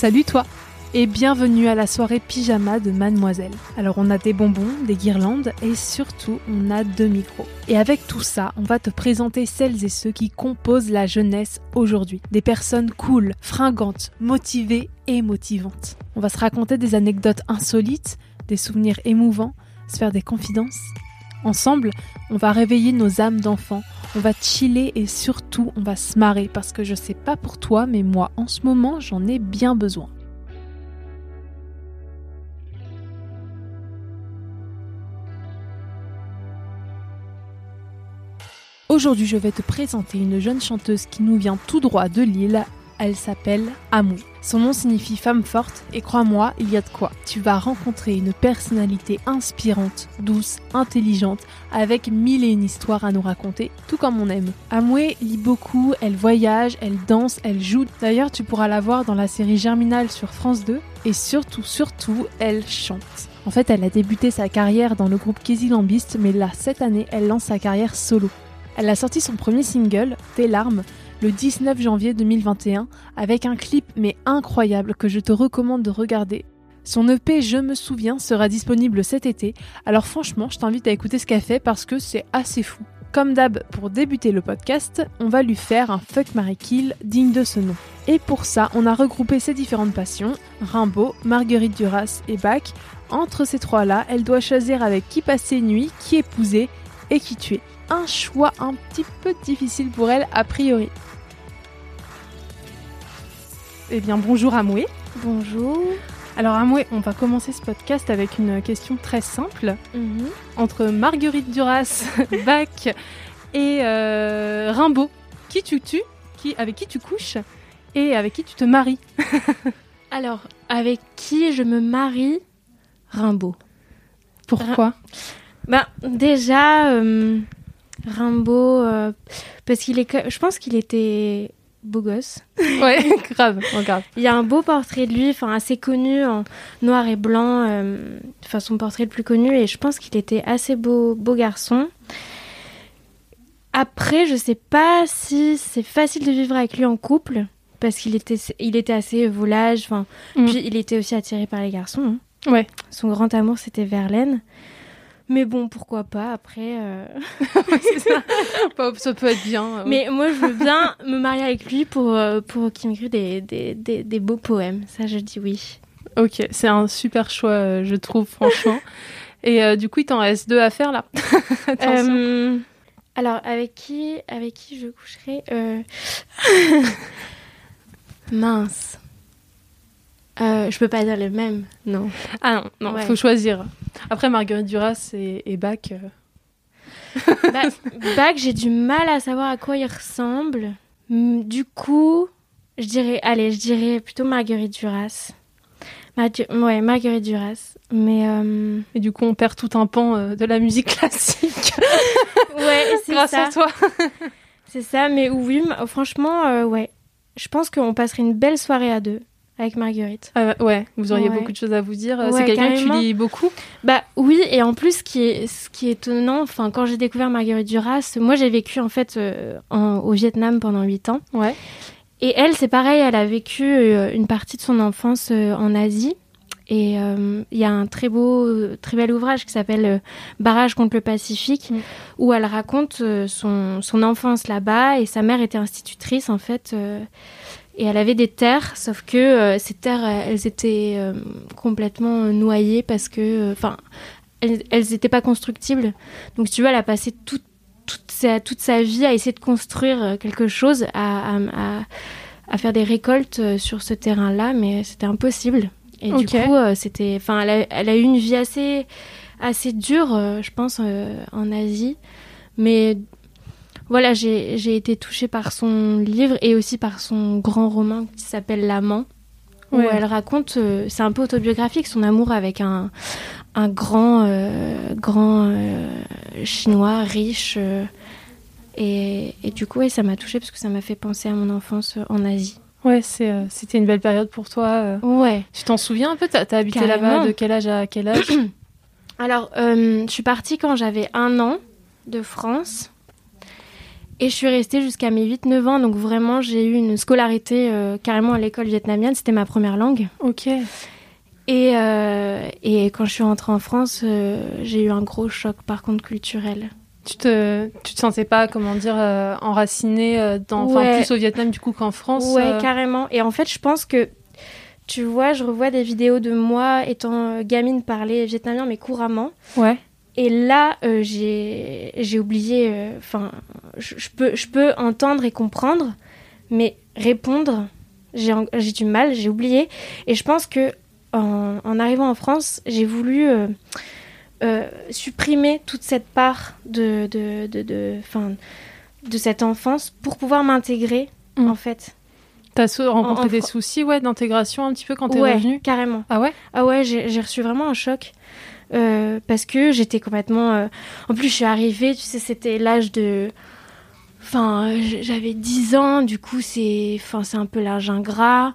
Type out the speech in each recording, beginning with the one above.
Salut toi et bienvenue à la soirée pyjama de Mademoiselle. Alors on a des bonbons, des guirlandes et surtout on a deux micros. Et avec tout ça, on va te présenter celles et ceux qui composent la jeunesse aujourd'hui. Des personnes cool, fringantes, motivées et motivantes. On va se raconter des anecdotes insolites, des souvenirs émouvants, se faire des confidences. Ensemble, on va réveiller nos âmes d'enfants, on va chiller et surtout on va se marrer parce que je sais pas pour toi, mais moi en ce moment j'en ai bien besoin. Aujourd'hui, je vais te présenter une jeune chanteuse qui nous vient tout droit de Lille. Elle s'appelle Amou. Son nom signifie femme forte et crois-moi, il y a de quoi. Tu vas rencontrer une personnalité inspirante, douce, intelligente, avec mille et une histoires à nous raconter, tout comme on aime. Amoué lit beaucoup, elle voyage, elle danse, elle joue. D'ailleurs, tu pourras la voir dans la série Germinal sur France 2 et surtout, surtout, elle chante. En fait, elle a débuté sa carrière dans le groupe Kézy Lambiste, mais là, cette année, elle lance sa carrière solo. Elle a sorti son premier single, Tes larmes, le 19 janvier 2021, avec un clip mais incroyable que je te recommande de regarder. Son EP Je me souviens sera disponible cet été, alors franchement je t'invite à écouter ce qu'elle fait parce que c'est assez fou. Comme d'hab, pour débuter le podcast, on va lui faire un fuck Marie Kill digne de ce nom. Et pour ça, on a regroupé ses différentes passions, Rimbaud, Marguerite Duras et Bach. Entre ces trois-là, elle doit choisir avec qui passer nuit, qui épouser et qui tuer un choix un petit peu difficile pour elle a priori. Eh bien bonjour Amoué. Bonjour. Alors Amoué, on va commencer ce podcast avec une question très simple. Mhm. Entre Marguerite Duras, Bach et euh, Rimbaud, qui tu tues, qui, avec qui tu couches et avec qui tu te maries? Alors, avec qui je me marie? Rimbaud. Pourquoi? Ben, déjà, euh, Rimbaud, euh, parce qu'il est, je pense qu'il était beau gosse. Ouais, grave, oh, grave. Il y a un beau portrait de lui, enfin assez connu en noir et blanc, euh, enfin son portrait le plus connu, et je pense qu'il était assez beau, beau garçon. Après, je sais pas si c'est facile de vivre avec lui en couple, parce qu'il était, il était assez volage, enfin, Mm. puis il était aussi attiré par les garçons. hein. Ouais. Son grand amour, c'était Verlaine. Mais bon, pourquoi pas, après... euh, ça. Ça peut être bien. euh, Mais moi, je veux bien me marier avec lui pour, euh, pour qu'il m'écrive des, des, des, des beaux poèmes. Ça, je dis oui. Ok, c'est un super choix, je trouve, franchement. Et euh, du coup, il t'en reste deux à faire là. Attention. Alors, avec qui, avec qui je coucherai Mince. Euh, je peux pas dire le même, non. Ah non, non, ouais. faut choisir. Après, Marguerite Duras et, et Bach. euh, Bah, Bach, j'ai du mal à savoir à quoi il ressemble. Hmm, Du coup, je dirais, allez, je dirais plutôt Marguerite Duras. Margu- ouais, Marguerite Duras. Mais euh, Et du coup, on perd tout un pan euh, de la musique classique ouais, c'est grâce ça. à toi. C'est ça, mais oui, franchement, euh, ouais. Je pense qu'on passerait une belle soirée à deux avec Marguerite. Euh, ouais, vous auriez Ouais. beaucoup de choses à vous dire. Ouais, c'est quelqu'un que tu lis beaucoup. Bah oui, et en plus, ce qui est, ce qui est étonnant, enfin, quand j'ai découvert Marguerite Duras, moi j'ai vécu en fait euh, en- au Vietnam pendant 8 ans. Ouais. Et elle, c'est pareil, elle a vécu euh, une partie de son enfance euh, en Asie. Et euh, il y a un très beau, euh, très bel ouvrage qui s'appelle euh, Barrage contre le Pacifique, Mm. où elle raconte euh, son, son enfance là-bas. Et sa mère était institutrice, en fait. Et elle avait des terres, sauf que euh, ces terres, euh, elles étaient euh, complètement noyées parce que, enfin, elles n'étaient pas constructibles. Donc, tu vois, elle a passé toute toute sa, toute sa vie à essayer de construire quelque chose, à, à, à, faire des récoltes sur ce terrain-là, mais c'était impossible. Et du coup, c'était, enfin, elle, elle, a eu une vie assez, assez dure, je pense, en Asie. Mais voilà, j'ai été touchée par son livre et aussi par son grand roman qui s'appelle L'amant, où elle raconte, euh, c'est un peu autobiographique, son amour avec un, un grand, euh, grand euh, chinois riche. Et, et, du coup, ouais, ça m'a touchée parce que ça m'a fait penser à mon enfance en Asie. Ouais, c'était une belle période pour toi. Ouais. Tu t'en souviens un peu? T'as as habité là-bas de quel âge à quel âge? Alors, je suis partie quand j'avais un an de France. Et je suis restée jusqu'à mes 8-9 ans, donc vraiment j'ai eu une scolarité euh, carrément à l'école vietnamienne, c'était ma première langue. Ok. Et, euh, et quand je suis rentrée en France, euh, j'ai eu un gros choc par contre culturel. Tu te, tu te sentais pas, comment dire, enracinée dans, enfin, plus au Vietnam du coup qu'en France Ouais, carrément. Et en fait, je pense que, tu vois, je revois des vidéos de moi étant gamine parler vietnamien, mais couramment. Ouais. Et là, euh, j'ai oublié. Euh, enfin, je, peux, je peux entendre et comprendre, mais répondre, j'ai du mal, j'ai oublié. Et je pense que en, arrivant en France, j'ai voulu euh, supprimer toute cette part de, de, de, de, cette enfance pour pouvoir m'intégrer, mmh. en fait. T'as rencontré des soucis ouais, d'intégration un petit peu quand t'es ouais, revenue carrément. Ah ouais? Ah ouais, j'ai reçu vraiment un choc. Euh, parce que j'étais complètement. Euh, en plus, je suis arrivée, tu sais, c'était l'âge de. Enfin, j'avais 10 ans, du coup, c'est enfin, un peu l'âge ingrat.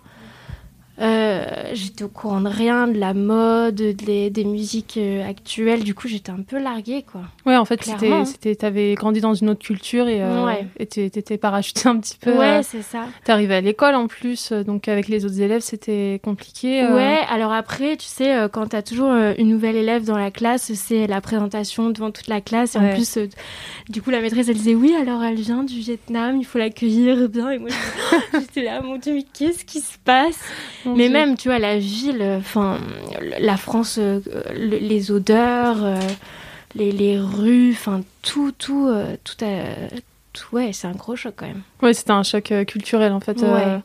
Euh, j'étais au courant de rien, de la mode, des musiques euh, actuelles. Du coup, j'étais un peu larguée, quoi. Ouais, en fait, c'était, t'avais grandi dans une autre culture et euh, t'étais parachutée un petit peu. Ouais, c'est ça. T'arrivais à l'école en plus, donc avec les autres élèves, c'était compliqué. Ouais, alors après, tu sais, quand t'as toujours une nouvelle élève dans la classe, c'est la présentation devant toute la classe. Et en plus, du coup, la maîtresse, elle disait oui, alors elle vient du Vietnam, il faut l'accueillir bien. Et moi, j'étais là, mon Dieu, mais qu'est-ce qui se passe? Mais même, tu vois, la ville, enfin, la France, euh, les odeurs, euh, les, les, rues, enfin, tout, tout, euh, tout, tout, ouais, c'est un gros choc quand même. Ouais, c'était un choc culturel en fait. Ouais,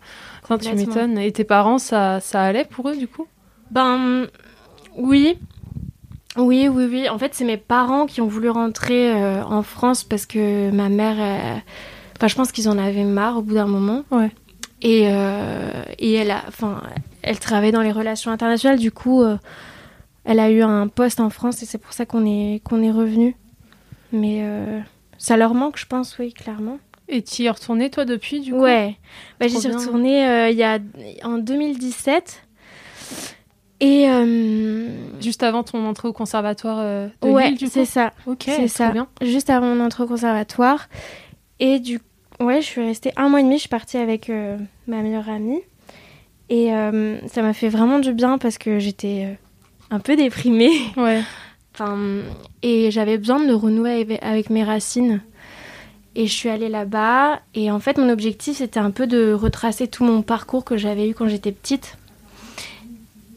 quand tu m'étonnes. Et tes parents, ça, ça allait pour eux du coup? Ben, oui. Oui, oui, oui. En fait, c'est mes parents qui ont voulu rentrer en France parce que ma mère, enfin, je pense qu'ils en avaient marre au bout d'un moment. Ouais. Et, euh, et elle, a, elle travaille dans les relations internationales, du coup, euh, elle a eu un poste en France et c'est pour ça qu'on est, qu'on est revenu. Mais euh, ça leur manque, je pense, oui, clairement. Et tu y es retournée, toi, depuis, du coup? Ouais. Bah, j'y suis retournée il y a, en 2017. Et juste avant ton entrée au conservatoire de ouais, Lille, du coup? c'est ça. Ok, c'est ça. Bien. Juste avant mon entrée au conservatoire. Et du Ouais, je suis restée un mois et demi. Je suis partie avec euh, ma meilleure amie. Et euh, ça m'a fait vraiment du bien parce que j'étais euh, un peu déprimée. Ouais. enfin, et j'avais besoin de renouer avec, mes racines. Et je suis allée là-bas. Et en fait, mon objectif, c'était un peu de retracer tout mon parcours que j'avais eu quand j'étais petite.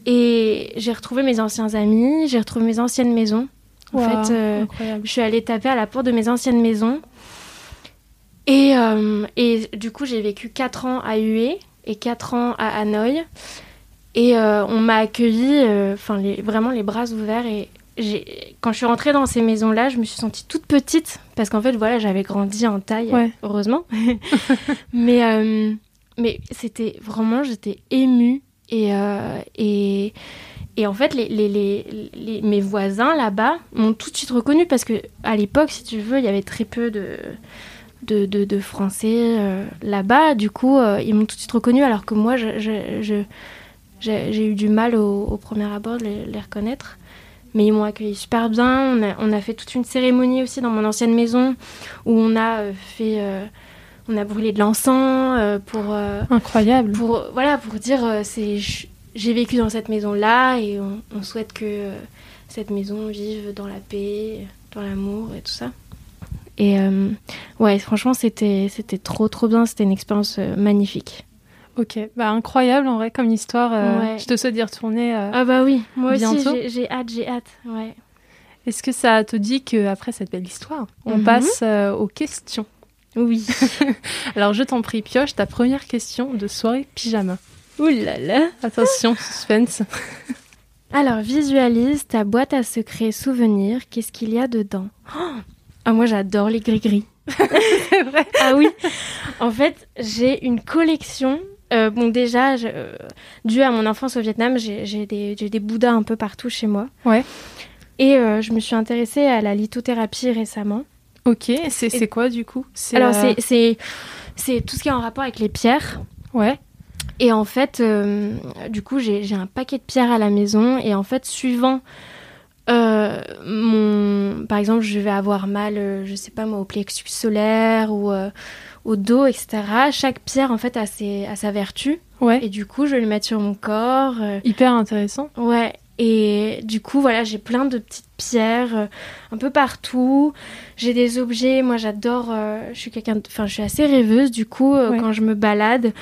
Et j'ai retrouvé mes anciens amis, j'ai retrouvé mes anciennes maisons. En fait, je suis allée taper à la porte de mes anciennes maisons et, euh, et du coup, j'ai vécu 4 ans à Hue et 4 ans à Hanoï. Et euh, on m'a accueilli, euh, enfin vraiment les bras ouverts. Et quand je suis rentrée dans ces maisons-là, je me suis sentie toute petite parce qu'en fait, voilà, j'avais grandi en taille, heureusement. mais mais c'était vraiment, j'étais émue et, et et en fait, les, les, les, mes voisins là-bas m'ont tout de suite reconnue parce que à l'époque, si tu veux, il y avait très peu de de, de, français euh, là-bas. Du coup, euh, ils m'ont tout de suite reconnu, alors que moi, j'ai eu du mal au, premier abord de les, reconnaître. Mais ils m'ont accueilli super bien. On a, on a, fait toute une cérémonie aussi dans mon ancienne maison où on a euh, fait. on a brûlé de l'encens pour. Incroyable. Pour, voilà, pour dire c'est j'ai vécu dans cette maison-là et on, on, souhaite que cette maison vive dans la paix, dans l'amour et tout ça. Et euh, ouais, franchement, c'était c'était trop trop bien. C'était une expérience euh, magnifique. Ok, bah incroyable en vrai comme histoire. Euh, je te souhaite d'y retourner. ah bah oui, moi aussi j'ai hâte, j'ai hâte. Ouais. Est-ce que ça te dit qu'après cette belle histoire, on Mhm. passe aux questions? Oui. Alors je t'en prie, pioche ta première question de soirée pyjama. Ouh là là. Attention, suspense. Alors, visualise ta boîte à secrets souvenirs. Qu'est-ce qu'il y a dedans? Oh Ah, moi, j'adore les gris-gris. C'est vrai. Ah oui. En fait, j'ai une collection. euh, bon, déjà, je, euh, dû à mon enfance au Vietnam, j'ai des, des bouddhas un peu partout chez moi. Ouais. Et euh, je me suis intéressée à la lithothérapie récemment. Ok, c'est quoi du coup? Alors, c'est- tout ce qui est en rapport avec les pierres. Ouais. Et en fait, du coup, j'ai j'ai un paquet de pierres à la maison. Et en fait, suivant euh, mon. Par exemple, je vais avoir mal, euh, je sais pas moi, au plexus solaire ou euh, au dos, etc. Chaque pierre, en fait, a, ses, a sa vertu. Ouais. Et du coup, je vais le mettre sur mon corps. Hyper intéressant. Ouais. Et du coup, voilà, j'ai plein de petites pierres un peu partout. J'ai des objets. Moi, j'adore. je suis quelqu'un. Enfin, je suis assez rêveuse. Du coup, Ouais. quand je me balade,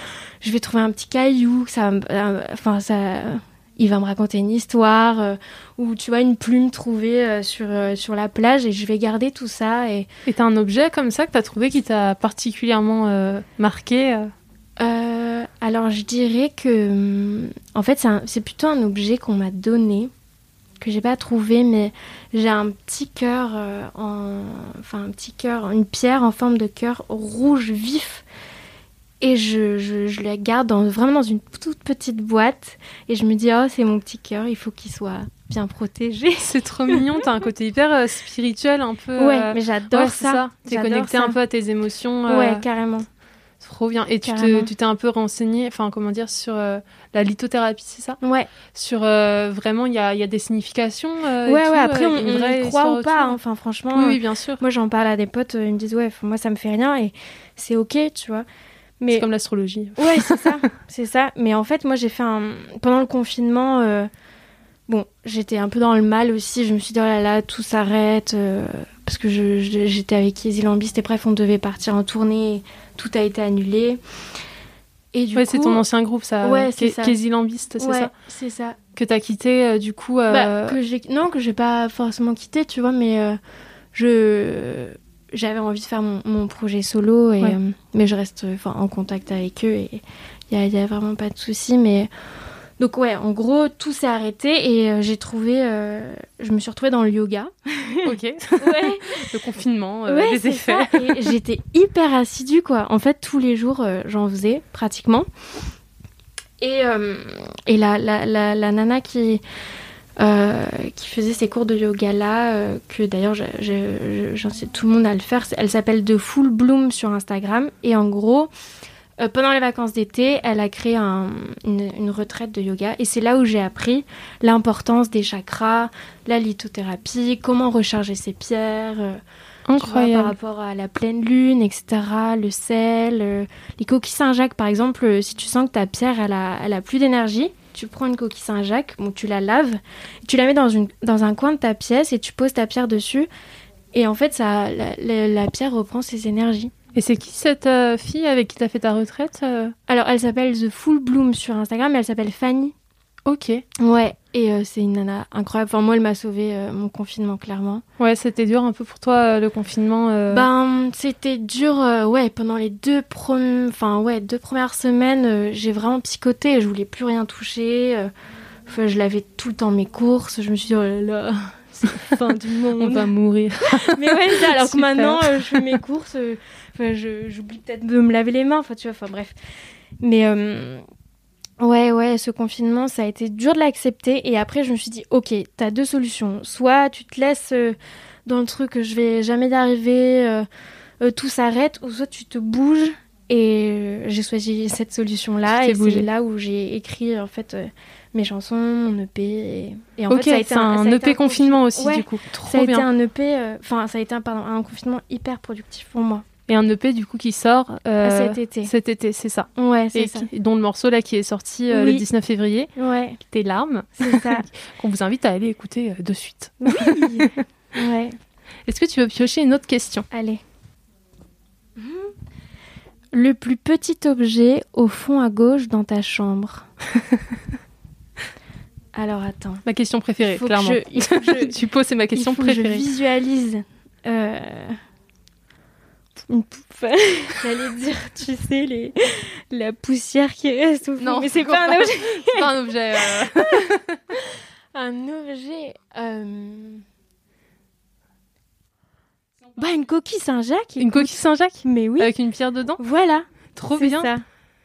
je vais trouver un petit caillou. Ça, enfin, ça. Il va me raconter une histoire euh, ou tu vois une plume trouvée euh, sur euh, sur la plage et je vais garder tout ça et t'as un objet comme ça que t'as trouvé qui t'a particulièrement euh, marqué alors je dirais que hum, en fait c'est plutôt un objet qu'on m'a donné que j'ai pas trouvé mais j'ai un petit cœur en enfin un petit cœur une pierre en forme de cœur rouge vif et je, je, je la garde dans, vraiment dans une toute petite boîte et je me dis oh c'est mon petit cœur il faut qu'il soit bien protégé C'est trop mignon, t'as un côté hyper euh, spirituel, un peu. ouais euh, mais j'adore ouais, c'est ça, T'es connecté ça. un peu à tes émotions. euh, ouais carrément Trop bien. Et tu te- Carrément. tu t'es un peu renseigné, enfin comment dire, sur euh, la lithothérapie, c'est ça? Ouais Sur vraiment, il y a, y a des significations. ouais tout, ouais après on, on y croit ou pas hein. enfin franchement Oui, oui, bien sûr. Moi, j'en parle à des potes, ils me disent ouais, moi ça me fait rien et c'est ok, tu vois. Mais C'est comme l'astrologie. ouais, c'est ça, c'est ça. Mais en fait, moi j'ai fait un pendant le confinement. euh, Bon, j'étais un peu dans le mal aussi. Je me suis dit oh là là, tout s'arrête euh, parce que je- je- j'étais avec Easy Lambiste et bref, on devait partir en tournée. Tout a été annulé. Et du ouais, coup, c'est ton ancien groupe, ça. Ouais, c'est ça. Kézy Lambiste, c'est ouais, ça c'est ça. Que t'as quitté, euh, du coup. euh, Bah, que j'ai non que j'ai pas forcément quitté tu vois mais euh, je j'avais envie de faire mon, mon projet solo et Ouais. euh, mais je reste en contact avec eux et il y a, vraiment pas de souci mais donc ouais en gros tout s'est arrêté et euh, j'ai trouvé euh, je me suis retrouvée dans le yoga Ok. ouais le confinement, euh, ouais les effets. ça et j'étais hyper assidue quoi en fait tous les jours j'en faisais pratiquement et et la, la, la, la nana qui euh, qui faisait ces cours de yoga là euh, que d'ailleurs j'incite tout le monde à le faire elle s'appelle The Full Bloom sur Instagram et en gros euh, pendant les vacances d'été, elle a créé un- une, une retraite de yoga et c'est là où j'ai appris l'importance des chakras, la lithothérapie, comment recharger ses pierres, vois, par Incroyable. rapport à la pleine lune, etc., le sel, les coquilles Saint-Jacques, par exemple, si tu sens que ta pierre, elle a, elle a plus d'énergie, tu prends une coquille Saint-Jacques, bon, tu la laves, tu la mets dans, une, dans un coin de ta pièce et tu poses ta pierre dessus. Et en fait, ça, la, la- la pierre reprend ses énergies. Et c'est qui cette euh, fille avec qui t'as fait ta retraite euh? Alors, elle s'appelle The Full Bloom sur Instagram, elle s'appelle Fanny. Ok. Ouais, et euh, c'est une nana incroyable. Enfin, moi, elle m'a sauvé euh, mon confinement, clairement. Ouais, c'était dur un peu pour toi euh, le confinement. Ben, c'était dur, ouais, pendant les deux, enfin, ouais, deux premières semaines, j'ai vraiment psychoté, je voulais plus rien toucher. Enfin, je lavais tout le temps mes courses, je me suis dit, oh là là, c'est la fin du monde. On va mourir. Mais ouais, alors que maintenant, je fais mes courses, j'oublie peut-être de me laver les mains, enfin, tu vois, enfin, bref. Mais, ouais, ouais, ce confinement, ça a été dur de l'accepter. Et après, je me suis dit, ok, t'as deux solutions. Soit tu te laisses euh, dans le truc, je vais jamais y arriver, euh, euh, tout s'arrête, ou soit tu te bouges. Et j'ai choisi cette solution-là. Et c'est là où j'ai écrit, en fait, mes chansons, mon EP. Et, et en fait, ça a été un, ça a été EP un confinement aussi Ouais. du coup. Trop ça a été un EP, enfin ça a été un, pardon, un confinement hyper productif pour moi. Et un EP du coup qui sort euh, cet été. cet été, c'est ça. Ouais, c'est ça. qui- dont le morceau là qui est sorti euh, le Oui. 19 février, Ouais, Tes larmes, c'est ça. qu'on vous invite à aller écouter euh, de suite. oui. Ouais, Est-ce que tu veux piocher une autre question? Allez. Le plus petit objet au fond à gauche dans ta chambre. Alors attends. Ma question préférée, que clairement. je- il faut que je- tu poses, c'est ma question il faut que je préférée. visualise. euh, J'allais dire, tu sais, les... la poussière qui reste au fond. Non, mais c'est pas un objet. C'est pas un objet. euh, Un objet. euh, Bah, une coquille Saint-Jacques. Une coquille Saint-Jacques Mais oui. avec une pierre dedans. Voilà. Trop c'est bien. ça.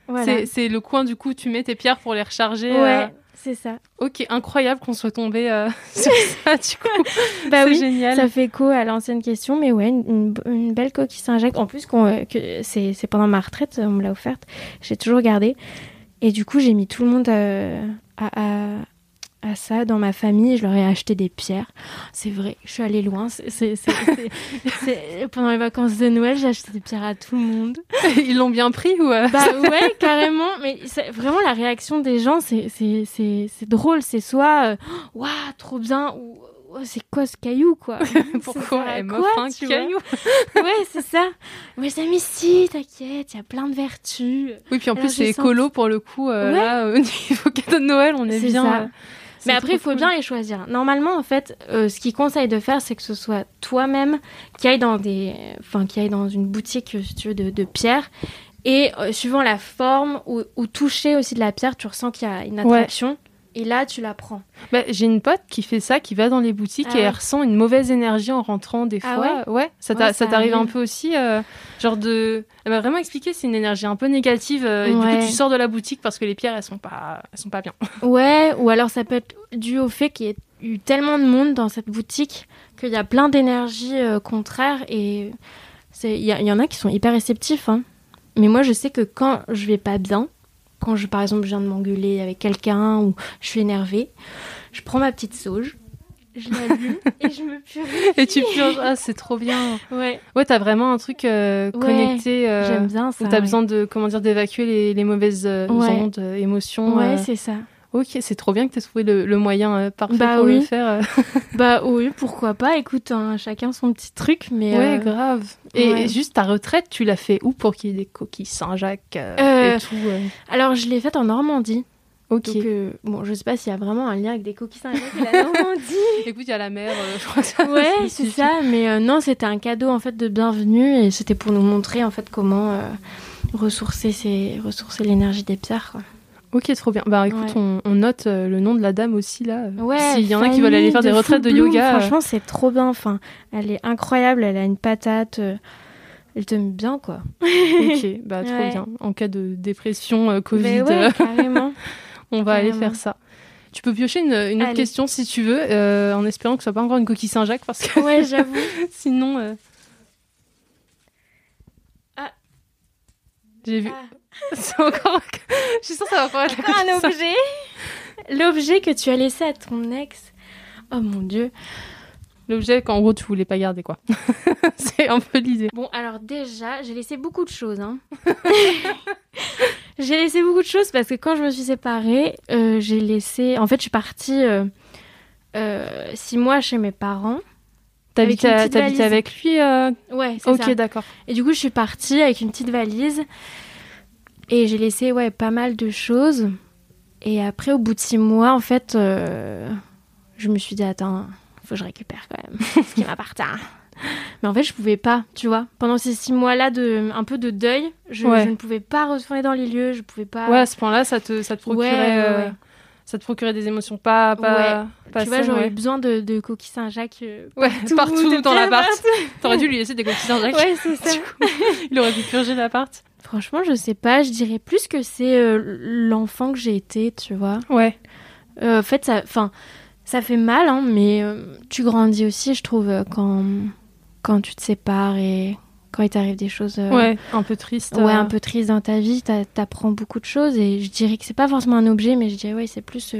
Voilà. C'est- C'est le coin du coup, tu mets tes pierres pour les recharger. Ouais, euh, c'est ça. Ok, incroyable qu'on soit tombé euh, sur ça du coup. Bah c'est oui. génial. Ça fait écho à l'ancienne question, mais ouais, une, belle coquille Saint-Jacques. En plus, qu'on, euh, que c'est, c'est pendant ma retraite, on me l'a offerte. J'ai toujours gardé. Et du coup, j'ai mis tout le monde euh, à, à- à ça dans ma famille. Je leur ai acheté des pierres. C'est vrai, je suis allée loin. C'est, c'est- c'est- c'est- c'est- pendant les vacances de Noël, j'ai acheté des pierres à tout le monde. Ils l'ont bien pris ou euh, Bah ouais, carrément. Mais c'est- vraiment, la réaction des gens, c'est, c'est, drôle. C'est soit, euh, waouh, trop bien, ou Oh, c'est quoi ce caillou, quoi? Pourquoi elle quoi, m'offre un caillou? Ouais, c'est ça. Mais ça, mais si, t'inquiète, il y a plein de vertus. Oui, puis en Alors, plus c'est écolo pour le coup. euh, Ouais. Là, au niveau cadeau de Noël, on est, bien. ça. euh, Mais après, il faut cool. bien les choisir. Normalement, en fait, euh, ce qu'ils conseillent de faire, c'est que ce soit toi-même qui aille dans des, enfin, qui aille dans une boutique, euh, si tu veux, de, de pierre. Et euh, suivant la forme ou, ou toucher aussi de la pierre, tu ressens qu'il y a une Ouais. Et là, tu la prends. Bah, J'ai une pote qui fait ça, qui va dans les boutiques Ah et elle ressent une mauvaise énergie en rentrant des Ah fois. ouais, ça Ouais, ça t'arrive un peu aussi, euh, genre de. Elle m'a vraiment expliqué, c'est une énergie un peu négative. euh, et du coup, tu sors de la boutique parce que les pierres, elles sont pas, elles sont pas bien. Ouais, ou alors ça peut être dû au fait qu'il y ait eu tellement de monde dans cette boutique qu'il y a plein d'énergies euh, contraires et c'est- il y, a- il y en a qui sont hyper réceptifs. hein. Mais moi, je sais que quand je vais pas bien, quand je, par exemple, je viens de m'engueuler avec quelqu'un ou je suis énervée, je prends ma petite sauge, je l'allume et je me purifie. Et tu purges, ah, c'est trop bien. Ouais, Ouais, t'as vraiment un truc euh, Ouais, connecté. euh, j'aime bien ça. Où t'as ouais. besoin de, comment dire, d'évacuer les, les mauvaises euh, Ouais. ondes, euh, émotions. Ouais, c'est ça. Ok, c'est trop bien que t'aies trouvé le, le moyen euh, parfait Bah pour le faire. euh. Bah oui, pourquoi pas. Écoute, hein, chacun son petit truc, mais. Ouais, euh, grave. Et ouais. juste ta retraite, tu l'as fait où pour qu'il y ait des coquilles Saint-Jacques euh, et tout euh Alors, je l'ai faite en Normandie. Ok. Donc, bon, je sais pas s'il y a vraiment un lien avec des coquilles Saint-Jacques et la Normandie. Écoute, il y a la mer, je crois que ça ouais, c'est ça. Mais non, c'était un cadeau en fait de bienvenue et c'était pour nous montrer en fait comment ressourcer l'énergie des pierres. Quoi. Ok, trop bien. Bah écoute, Ouais. on, on note euh, le nom de la dame aussi là. Ouais. S'il y en a qui veulent aller faire des de retraites de yoga. euh, Franchement, c'est trop bien. Enfin, elle est incroyable. Elle a une patate. euh, Elle te met bien quoi. ok, bah trop Ouais. bien. En cas de dépression, euh, Covid, ouais, euh, carrément. on va aller faire ça. Tu peux piocher une, une autre Allez. question si tu veux, euh, en espérant que ce soit pas encore une coquille Saint-Jacques, parce que ouais, j'avoue. sinon. euh, Ah. J'ai vu. Ah. C'est encore. Je suis sûre que ça va encore être Encore un objet. L'objet que tu as laissé à ton ex. Oh mon dieu. L'objet qu'en gros tu voulais pas garder quoi. c'est un peu l'idée. Bon, alors déjà, j'ai laissé beaucoup de choses. Hein. j'ai laissé beaucoup de choses parce que quand je me suis séparée, euh, j'ai laissé. En fait, je suis partie euh, euh, six mois chez mes parents. T'habitais avec lui Ouais, c'est Ok, ça. d'accord. Et du coup, je suis partie avec une petite valise et j'ai laissé ouais pas mal de choses. Et après, au bout de six mois, en fait, euh, je me suis dit attends, faut que je récupère quand même ce qui m'appartient. Mais en fait, je pouvais pas, tu vois. Pendant ces six mois-là de un peu de deuil, je, Ouais. je ne pouvais pas retourner dans les lieux, je pouvais pas. Ouais, à ce point-là, ça te, ça te procurait, Ouais, euh, ça te procurait des émotions pas, pas, pas tu vois, j'aurais eu besoin de, de coquilles Saint-Jacques euh, partout, partout, dans l'appart. T'aurais dû lui laisser des coquilles Saint-Jacques. Ouais, c'est ça. Il aurait pu purger l'appart. Franchement, je sais pas. Je dirais plus que c'est euh, l'enfant que j'ai été, tu vois. Ouais. Euh, en fait, ça, enfin, ça fait mal, hein, mais euh, tu grandis aussi, je trouve, quand, quand tu te sépares et quand il t'arrive des choses Ouais, un peu triste. ouais, un peu tristes dans ta vie, t'a- t'apprends beaucoup de choses. Et je dirais que c'est pas forcément un objet, mais je dirais, ouais, c'est plus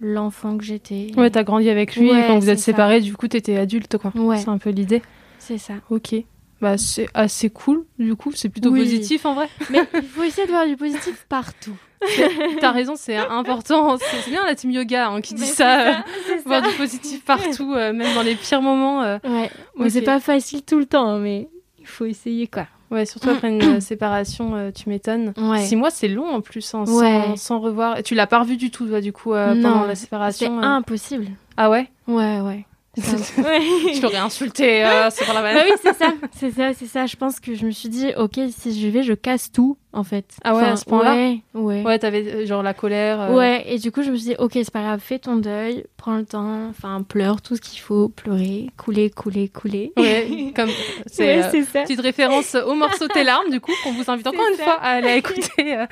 l'enfant que j'étais. Ouais, t'as grandi avec lui Ouais, et quand vous êtes ça. séparés, du coup, t'étais adulte, quoi. Ouais. C'est un peu l'idée. C'est ça. Ok. Bah, c'est assez cool, du coup. C'est plutôt Oui. positif, en vrai. Mais il faut essayer de voir du positif partout. T'as raison, c'est important. C'est c'est bien la team yoga hein, qui dit Mais ça. c'est euh, c'est voir ça. du positif partout, euh, même dans les pires moments. euh. Ouais, Bon, Ok. c'est pas facile tout le temps, hein, mais il faut essayer quoi. Ouais, surtout après une euh, séparation, euh, tu m'étonnes. Ouais. Six mois, c'est long en plus, hein, Ouais. sans, sans revoir. Et Tu l'as pas revu du tout, toi, du coup, Non, pendant la C'est séparation. euh. impossible. Ah ouais? Ouais, ouais. Je l'aurais insulté, euh, c'est pas la Bah peine. oui, c'est ça, c'est ça, c'est ça. Je pense que je me suis dit, ok, si je vais, je casse tout, en fait. Ah ouais, à ce point-là Ouais, ouais. Ouais, t'avais euh, genre la colère. euh, Ouais, et du coup, je me suis dit, ok, c'est pas grave, fais ton deuil, prends le temps, enfin, pleure tout ce qu'il faut, pleurer, couler, couler, couler. Ouais, comme c'est Ouais, euh, petite référence au morceau Tes larmes, du coup, qu'on vous invite encore une ça. fois à aller écouter.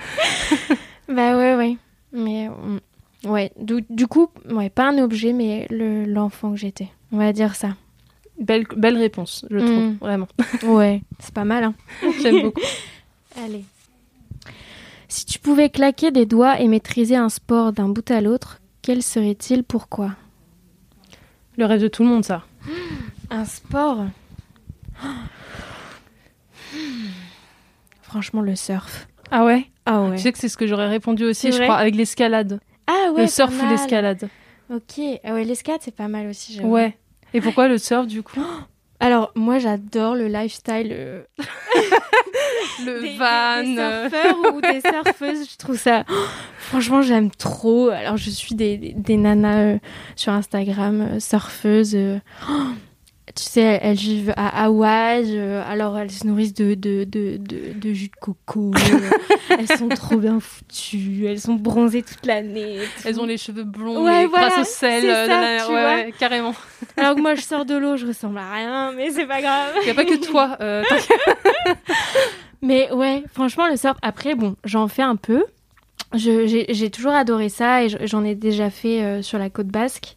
Bah ouais, ouais. Mais, mm, ouais, du, du coup, ouais, pas un objet, mais le- l'enfant que j'étais. On va dire ça. Belle, belle réponse, je trouve, Mm. vraiment. Ouais, c'est pas mal, hein. J'aime beaucoup. Allez. Si tu pouvais claquer des doigts et maîtriser un sport d'un bout à l'autre, quel serait-il Pourquoi? Le rêve de tout le monde, ça. Un sport? Franchement, le surf. Ah ouais? Ah ouais. Tu sais que c'est ce que j'aurais répondu aussi, je crois, avec l'escalade. Ah ouais, le surf ou l'escalade. Ok. Ah ouais, l'escalade, c'est pas mal aussi. Ouais. Et pourquoi le surf, du coup? Alors, moi, j'adore le lifestyle euh, Le des, van. des euh, surfeurs ou des surfeuses. Je trouve ça... Franchement, j'aime trop. Alors, je suis des, des, des nanas euh, sur Instagram, euh, surfeuses. Tu sais, elles, elles vivent à Hawaï, euh, alors elles se nourrissent de, de, de, de, de jus de coco. euh, elles sont trop bien foutues. Elles sont bronzées toute l'année. Elles ont les cheveux blonds Ouais, voilà, grâce au sel. euh, ça, ouais, carrément. Alors que moi, je sors de l'eau, je ressemble à rien, mais c'est pas grave. Il n'y a pas que toi. euh. Mais ouais, franchement, le surf, après, bon, j'en fais un peu. J'ai toujours adoré ça et je- j'en ai déjà fait euh, sur la côte basque.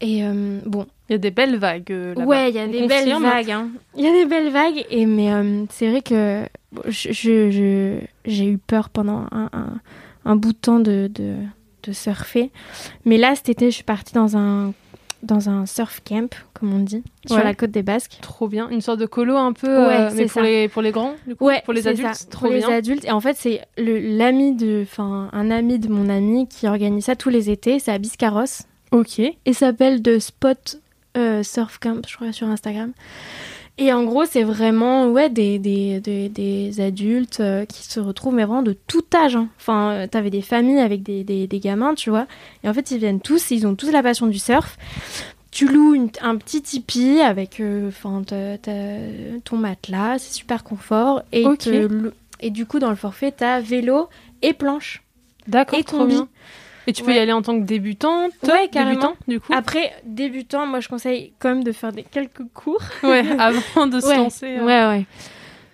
Et euh, bon, Il y a des belles vagues euh, là-bas. ouais, il y a des belles vagues. hein. Il y a des belles vagues, et, mais euh, c'est vrai que bon, je- je- je- j'ai eu peur pendant un, un- un bout de temps de, de, de surfer. Mais là, cet été, je suis partie dans un, dans un surf camp, comme on dit, sur la côte des Basques. Trop bien. Une sorte de colo un peu, euh, Ouais, mais c'est pour ça. les, pour les grands, du coup, Ouais, pour les adultes. ça, Trop pour bien. les adultes. Et en fait, c'est l'ami de, enfin, un ami de mon ami qui organise ça tous les étés. C'est à Biscarros. Ok. Il s'appelle The Spot euh, Surf Camp, je crois, sur Instagram. Et en gros, c'est vraiment ouais, des, des, des, des adultes euh, qui se retrouvent, mais vraiment de tout âge. hein. Enfin, euh, t'avais des familles avec des, des, des gamins, tu vois. Et en fait, ils viennent tous, ils ont tous la passion du surf. Tu loues une- un petit tipi avec enfin, ton matelas, c'est super confort. Et, te et du coup, dans le forfait, t'as vélo et planche. D'accord, Et trop combi. bien. Et tu peux Ouais. y aller en tant que débutante Ouais, carrément. Débutant, du coup? Après, débutant, moi, je conseille quand même de faire des quelques cours. Ouais, avant de se ouais. lancer. euh. Ouais, ouais.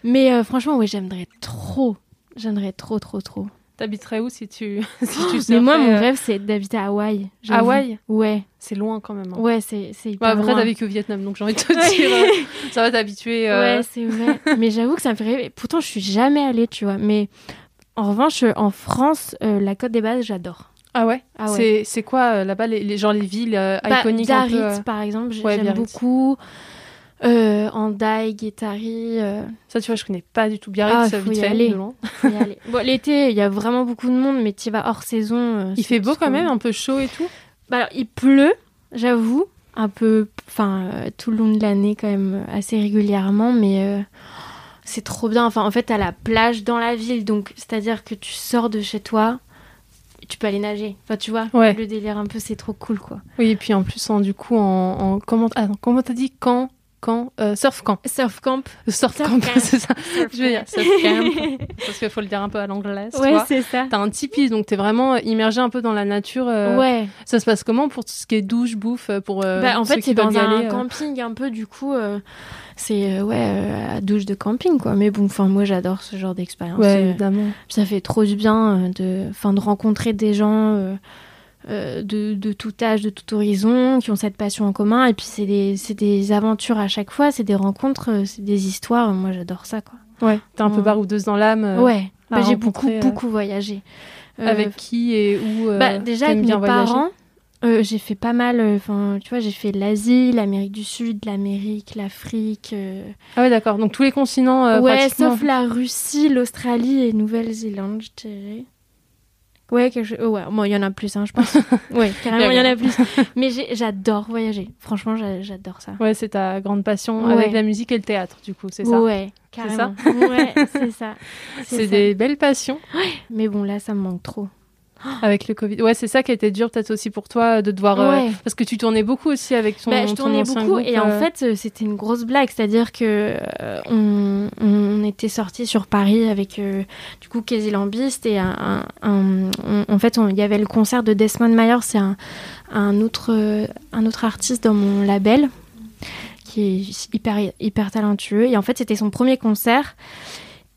Mais euh, franchement, ouais, j'aimerais trop. J'aimerais trop, trop, trop. T'habiterais où si tu, si tu Mais moi, mon euh, rêve, c'est d'habiter à Hawaï. Hawaï? Ouais, C'est loin quand même. hein. ouais, c'est c'est hyper après, loin. t'as vécu au Vietnam, donc j'ai envie de te Ouais. dire, euh, ça va t'habituer. Ouais, c'est vrai. Mais j'avoue que ça me fait rêver. Pourtant, je suis jamais allée, tu vois. Mais en revanche, en France, la Côte des Bases, j'adore. Ah ouais, Ah ouais. C'est- C'est quoi euh, là-bas, les, les, genre les villes euh, Bah, iconiques un peu, euh, par exemple, ouais, j'aime beaucoup. Euh, Andai, Guétari, euh, Ça, tu vois, je connais pas du tout Biarritz, Ah, euh, faut vite y fait, aller. Bon, l'été, il y a vraiment beaucoup de monde, mais tu vas hors saison. Il fait beau quand même, un peu chaud et tout. Bah, alors, il pleut, j'avoue, un peu, enfin, tout le long de l'année quand même, assez régulièrement, mais c'est trop bien. Enfin, en fait, t'as la plage dans la ville, donc c'est-à-dire que tu sors de chez toi, tu peux aller nager. Enfin, tu vois, Ouais. le délire un peu, c'est trop cool, quoi. Oui, et puis en plus, en, du coup, en, en comment, ah, t'as dit quand, euh, surf camp, Surf camp. surf Surf camp, c'est ça. Je veux dire surf camp, parce qu'il faut le dire un peu à l'anglaise, tu ouais, c'est ça. T'as un tipi, donc t'es vraiment immergé un peu dans la nature. euh, Ouais. Ça se passe comment pour tout ce qui est douche, bouffe, euh, pour euh, Bah, en fait, c'est dans un aller, camping un peu, du coup, c'est ouais, à douche de camping, quoi. Mais bon, enfin, moi, j'adore ce genre d'expérience. Ouais, évidemment. ça fait trop du bien de, enfin, de rencontrer des gens euh, de, de tout âge, de tout horizon, qui ont cette passion en commun. Et puis, c'est des, c'est des aventures à chaque fois, c'est des rencontres, euh, c'est des histoires. Moi, j'adore ça, quoi. Ouais, t'es un peu baroudeuse dans l'âme. euh, ouais, Bah, j'ai beaucoup, euh, beaucoup voyagé. Avec qui et où bah, déjà, avec bien mes voyager parents. j'ai fait pas mal, enfin, tu vois, j'ai fait l'Asie, l'Amérique du Sud, l'Amérique, l'Afrique. Ah ouais, d'accord. Donc tous les continents. ouais, sauf la Russie, l'Australie et Nouvelle-Zélande, je dirais. Ouais, quelque chose- ouais. Bon, il y en a plus, hein, je pense. ouais, carrément, il y en a plus. Mais j'adore voyager. Franchement, j'a- j'adore ça. Ouais, c'est ta grande passion Ouais. avec la musique et le théâtre, du coup, c'est ça? Ouais, C'est carrément. ouais, c'est ça. C'est ça. des belles passions Mais bon, là, ça me manque trop. avec le Covid. Ouais, c'est ça qui a été dur peut-être aussi pour toi de devoir... euh, Ouais. parce que tu tournais beaucoup aussi avec ton, Bah, je tournais beaucoup groupe, et en euh, fait euh, c'était une grosse blague, c'est-à-dire que euh, on, on était sortis sur Paris avec du coup Casey Lambist et un, un- un- on- en fait il y avait le concert de Desmond Mayer, c'est un, un autre un autre artiste dans mon label qui est hyper hyper talentueux et en fait c'était son premier concert.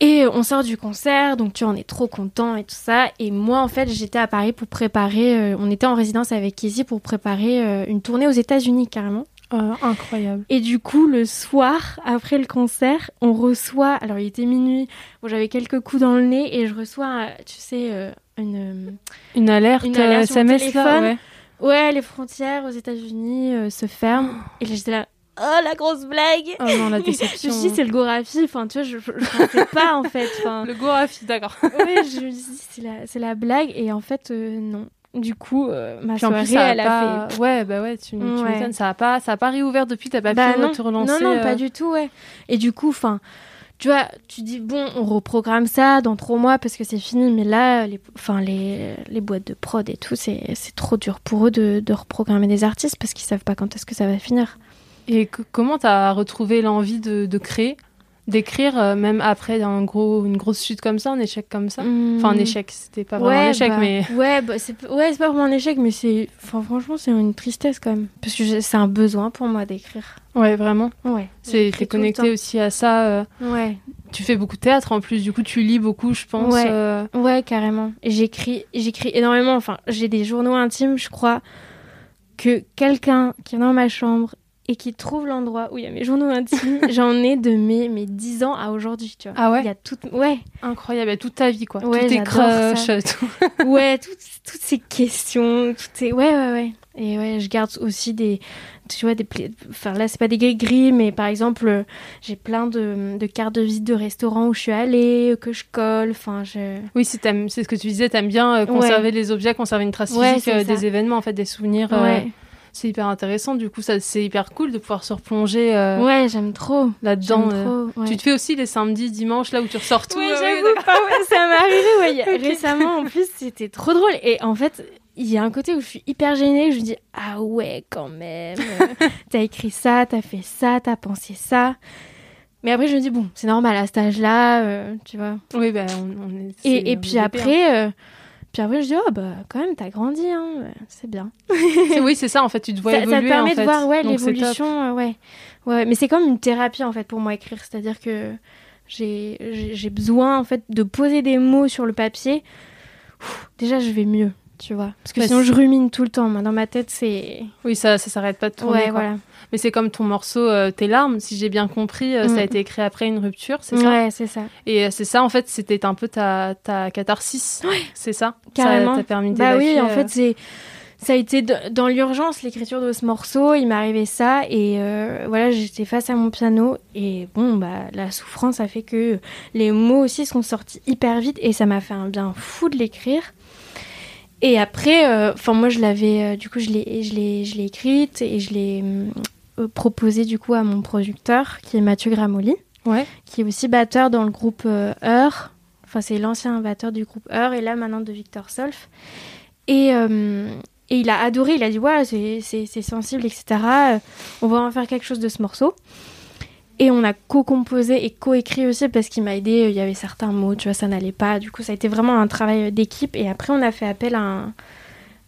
Et on sort du concert, donc tu on est trop content et tout ça. Et moi, en fait, j'étais à Paris pour préparer. euh, on était en résidence avec Casey pour préparer euh, une tournée aux États-Unis carrément. euh, incroyable. Et du coup, le soir, après le concert, on reçoit. Alors, il était minuit. Bon, j'avais quelques coups dans le nez et je reçois, tu sais, euh, une. Une alerte, Une alerte SMS là ouais. Ouais, les frontières aux États-Unis se ferment. Et là, j'étais là. Oh, la grosse blague Oh non, la Je me déception. suis dit, c'est le Gorafi. Enfin, tu vois, je, je, je pensais pas, en fait. Enfin, Le Gorafi, d'accord. ouais, je me dit, c'est la, c'est la blague. Et en fait, euh, non. Du coup, euh, ma soirée, plus, elle a pas... fait. Ouais, bah ouais, tu, tu Ouais. m'étonnes. Ça a pas, ça a pas réouvert depuis, t'as pas Bah pu non. te relancer. Non, non, euh, pas du tout, ouais. Et du coup, enfin, tu vois, tu dis, bon, on reprogramme ça dans trois mois parce que c'est fini, mais là, les, enfin, les, les boîtes de prod et tout, c'est c'est trop dur pour eux de, de reprogrammer des artistes parce qu'ils savent pas quand est-ce que ça va finir. Et que- comment t'as retrouvé l'envie de, de créer, d'écrire, euh, même après un gros, une grosse chute comme ça, un échec comme ça? Enfin, un échec, c'était pas vraiment un échec, bah, mais. Ouais, bah, c'est ouais, c'est pas vraiment un échec, mais c'est. Enfin, franchement, c'est une tristesse quand même. Parce que c'est un besoin pour moi d'écrire. Ouais, vraiment. Ouais. C'est, t'es connecté aussi à ça. euh. Ouais. Tu fais beaucoup de théâtre en plus, du coup, tu lis beaucoup, je pense. Ouais. euh, Ouais, carrément. J'écris, j'écris énormément. Enfin, j'ai des journaux intimes, je crois, que quelqu'un qui est dans ma chambre et qui trouve l'endroit où il y a mes journaux intimes, j'en ai de mes, mes 10 ans à aujourd'hui, tu vois. Ah ouais Il y a tout... Ouais, Incroyable, et toute ta vie, quoi. Ouais, Tous tes crushs, tout. ouais, toutes, toutes ces questions, toutes ces... Ouais, ouais, ouais. Et ouais, je garde aussi des... Tu vois, des... Enfin, là, c'est pas des gris-gris, mais par exemple, euh, j'ai plein de, de cartes de visite de restaurants où je suis allée, euh, que je colle, enfin, je... Oui, c'est, ce que tu disais, t'aimes bien euh, conserver les objets, conserver une trace Ouais, physique euh, des événements, en fait, des souvenirs. euh, Ouais, c'est hyper intéressant, du coup, ça, c'est hyper cool de pouvoir se replonger euh, ouais j'aime trop. là-dedans. Euh. ouais. Tu te fais aussi les samedis, dimanches, là où tu ressors tout. Oui, euh, j'avoue. Ouais, ça m'est arrivé récemment. En plus, c'était trop drôle. Et en fait, il y a un côté où je suis hyper gênée. Je me dis, ah ouais, quand même. euh, t'as écrit ça, t'as fait ça, t'as pensé ça. Mais après, je me dis, bon, c'est normal à cet âge-là, euh, tu vois. Oui, ben, on, on est. c'est- Et, puis est après, euh, puis après, je dis, oh bah, quand même, t'as grandi, hein. C'est bien. Oui, c'est ça, en fait, tu te vois ça, évoluer. ça te permet en fait. de voir ouais, l'évolution. euh, ouais. ouais. Mais c'est comme une thérapie en fait pour moi écrire. C'est-à-dire que j'ai besoin en fait de poser des mots sur le papier. Ouf, déjà, je vais mieux, tu vois. Parce que Bah, sinon, je rumine tout le temps. Moi, dans ma tête, c'est. Oui, ça, ça s'arrête pas de tourner. Ouais, quoi. voilà. Mais c'est comme ton morceau euh, Tes larmes, si j'ai bien compris, euh, ça Mm. a été écrit après une rupture, c'est ça? Ouais, c'est ça. Et euh, c'est ça, en fait, c'était un peu ta, ta catharsis. C'est ça? Carrément. Ça t'a permis Bah oui, en fait, c'est. Ça a été dans l'urgence l'écriture de ce morceau, il m'est arrivé ça et euh, voilà j'étais face à mon piano et bon bah la souffrance a fait que les mots aussi sont sortis hyper vite et ça m'a fait un bien fou de l'écrire. Et après, euh, enfin moi je l'avais, euh, du coup je l'ai, je l'ai, je l'ai écrite et je l'ai euh, proposée du coup à mon producteur qui est Mathieu Gramoli, Ouais. qui est aussi batteur dans le groupe euh, Heure. Enfin c'est l'ancien batteur du groupe Heure et là maintenant de Victor Solf. Et, euh, et il a adoré, il a dit ouais c'est, c'est, c'est sensible etc. On va en faire quelque chose de ce morceau. Et on a co-composé et co-écrit aussi parce qu'il m'a aidé. Il y avait certains mots, tu vois, ça n'allait pas. Du coup, ça a été vraiment un travail d'équipe. Et après, on a fait appel à un,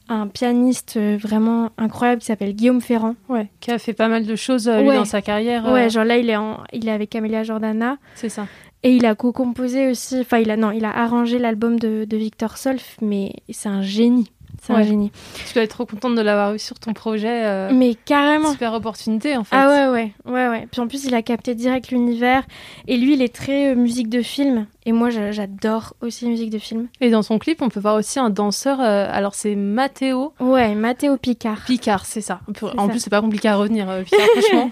un pianiste euh, vraiment incroyable qui s'appelle Guillaume Ferrand. Ouais. Qui a fait pas mal de choses, euh, lui, Ouais. dans sa carrière. euh, Ouais, genre là, il est, en, il est avec Camélia Jordana. C'est ça. Et il a co-composé aussi. Enfin, il a, non, il a arrangé l'album de, de Victor Solf. Mais c'est un génie. C'est un Ouais. génie. Tu dois être trop contente de l'avoir eu sur ton projet. euh, Mais carrément. Super opportunité, en fait. Ah ouais, ouais, ouais, ouais. Puis en plus, il a capté direct l'univers. Et lui, il est très euh, musique de film. Et moi, j'a- j'adore aussi la musique de film. Et dans son clip, on peut voir aussi un danseur. euh, alors, c'est Mathéo Ouais, Mathéo Picard. Picard, c'est ça. En ça. plus, c'est pas compliqué à revenir, Picard, franchement.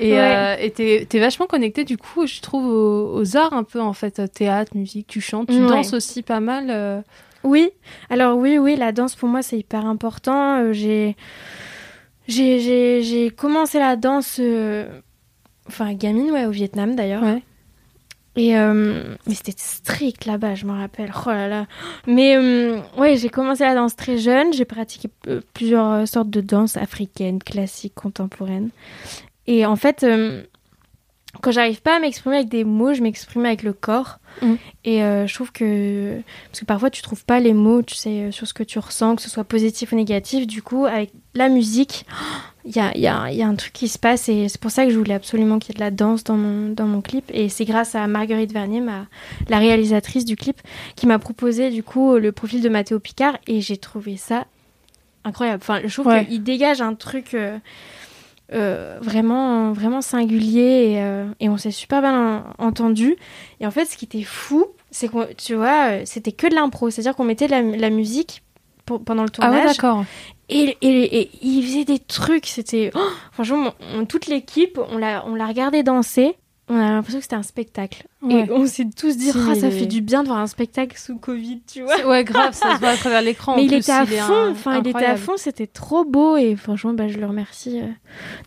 Et Ouais. t'es vachement connecté, du coup, je trouve, aux, aux arts un peu, en fait. Théâtre, musique, tu chantes, tu Ouais. danses aussi pas mal. Oui, alors oui, oui, la danse pour moi c'est hyper important. Euh, j'ai, j'ai, j'ai, j'ai commencé la danse, euh, enfin gamine, ouais, au Vietnam d'ailleurs. Ouais. Et euh, mais c'était strict là-bas, je me rappelle. Oh là là. Mais ouais, j'ai commencé la danse très jeune. J'ai pratiqué plusieurs sortes de danses africaines, classiques, contemporaines. Et en fait, quand j'arrive pas à m'exprimer avec des mots, je m'exprime avec le corps. Mhm. Et euh, je trouve que parce que parfois tu trouves pas les mots, tu sais, sur ce que tu ressens, que ce soit positif ou négatif. Du coup, avec la musique, il y a, y, a, y a un truc qui se passe et c'est pour ça que je voulais absolument qu'il y ait de la danse dans mon, dans mon clip. Et c'est grâce à Marguerite Vernier, ma, la réalisatrice du clip, qui m'a proposé du coup le profil de Mathéo Picard et j'ai trouvé ça incroyable. Enfin, je trouve Ouais. qu'il dégage un truc euh, euh, vraiment, vraiment singulier et, euh, et on s'est super bien en- entendu. Et en fait, ce qui était fou, c'est que tu vois, c'était que de l'impro, c'est-à-dire qu'on mettait la, la musique pour- pendant le Ah ouais, tournage. d'accord. Et, et, et il faisait des trucs, c'était... oh, franchement, on- toute l'équipe, on l'a, on l'a regardé danser. On a l'impression que c'était un spectacle. Ouais. Et on s'est tous dit, Ah, ça fait du bien de voir un spectacle sous Covid, tu vois. Ouais, grave, ça se voit à travers l'écran. Mais il plus, était à fond, enfin, il était à fond, c'était trop beau. Et franchement, bah, je le remercie euh,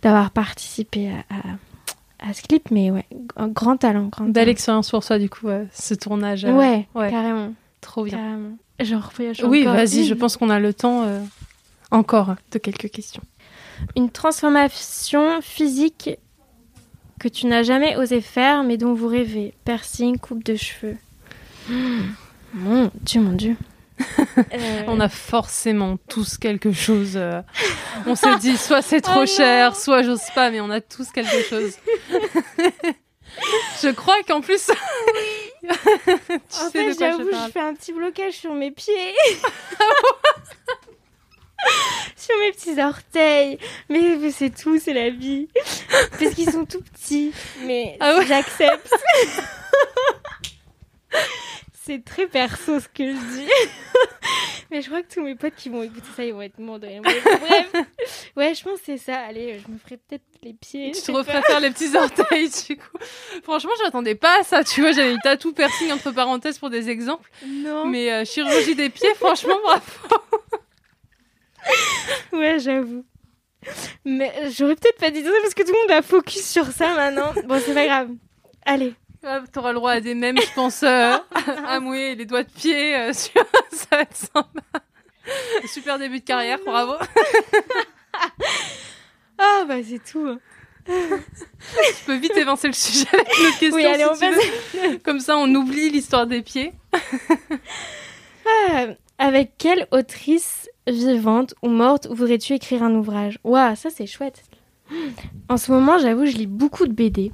d'avoir participé à, à, à ce clip. Mais ouais, un grand talent. Grand Belle talent. expérience pour toi, du coup, euh, ce tournage. euh, Ouais, ouais. carrément. Trop bien. carrément. Genre, Oui, encore vas-y, je pense qu'on a le temps euh, encore de quelques questions. Une transformation physique que tu n'as jamais osé faire, mais dont vous rêvez. Piercing, coupe de cheveux. Mon Dieu, mon Dieu. Euh, On a forcément tous quelque chose. euh, on s'est dit, soit c'est trop Oh non. cher, soit j'ose pas, mais on a tous quelque chose. je crois qu'en plus. tu En sais fait, j'avoue, je je, fais un petit blocage sur mes pieds. sur mes petits orteils. Mais, c'est tout, c'est la vie. Parce qu'ils sont tout petits. Mais Ah ouais j'accepte. c'est très perso ce que je dis. mais je crois que tous mes potes qui vont écouter ça, ils vont être morts de rire. Mais Bref. Ouais, je pense que c'est ça. Allez, je me ferai peut-être les pieds. Tu je te referais faire les petits orteils, du coup. Franchement, j'attendais pas à ça. Tu vois, j'avais tatou piercing entre parenthèses pour des exemples. Non. Mais euh, chirurgie des pieds, franchement, bravo. Ouais, j'avoue. Mais j'aurais peut-être pas dit ça parce que tout le monde a focus sur ça maintenant. Bon, c'est pas grave. Allez. Ah, T'auras le droit à des mèmes, je pense, euh, à mouiller les doigts de pied. euh, sur- ça va être sympa. Super début de carrière, bravo. Ah, bah c'est tout. hein. Tu peux vite évincer le sujet avec une autre question Oui, allez, si on tu veux. Comme ça, on oublie l'histoire des pieds. Ah, avec quelle autrice vivante ou morte voudrais-tu écrire un ouvrage? Waouh, ça c'est chouette. En ce moment, j'avoue, je lis beaucoup de BD.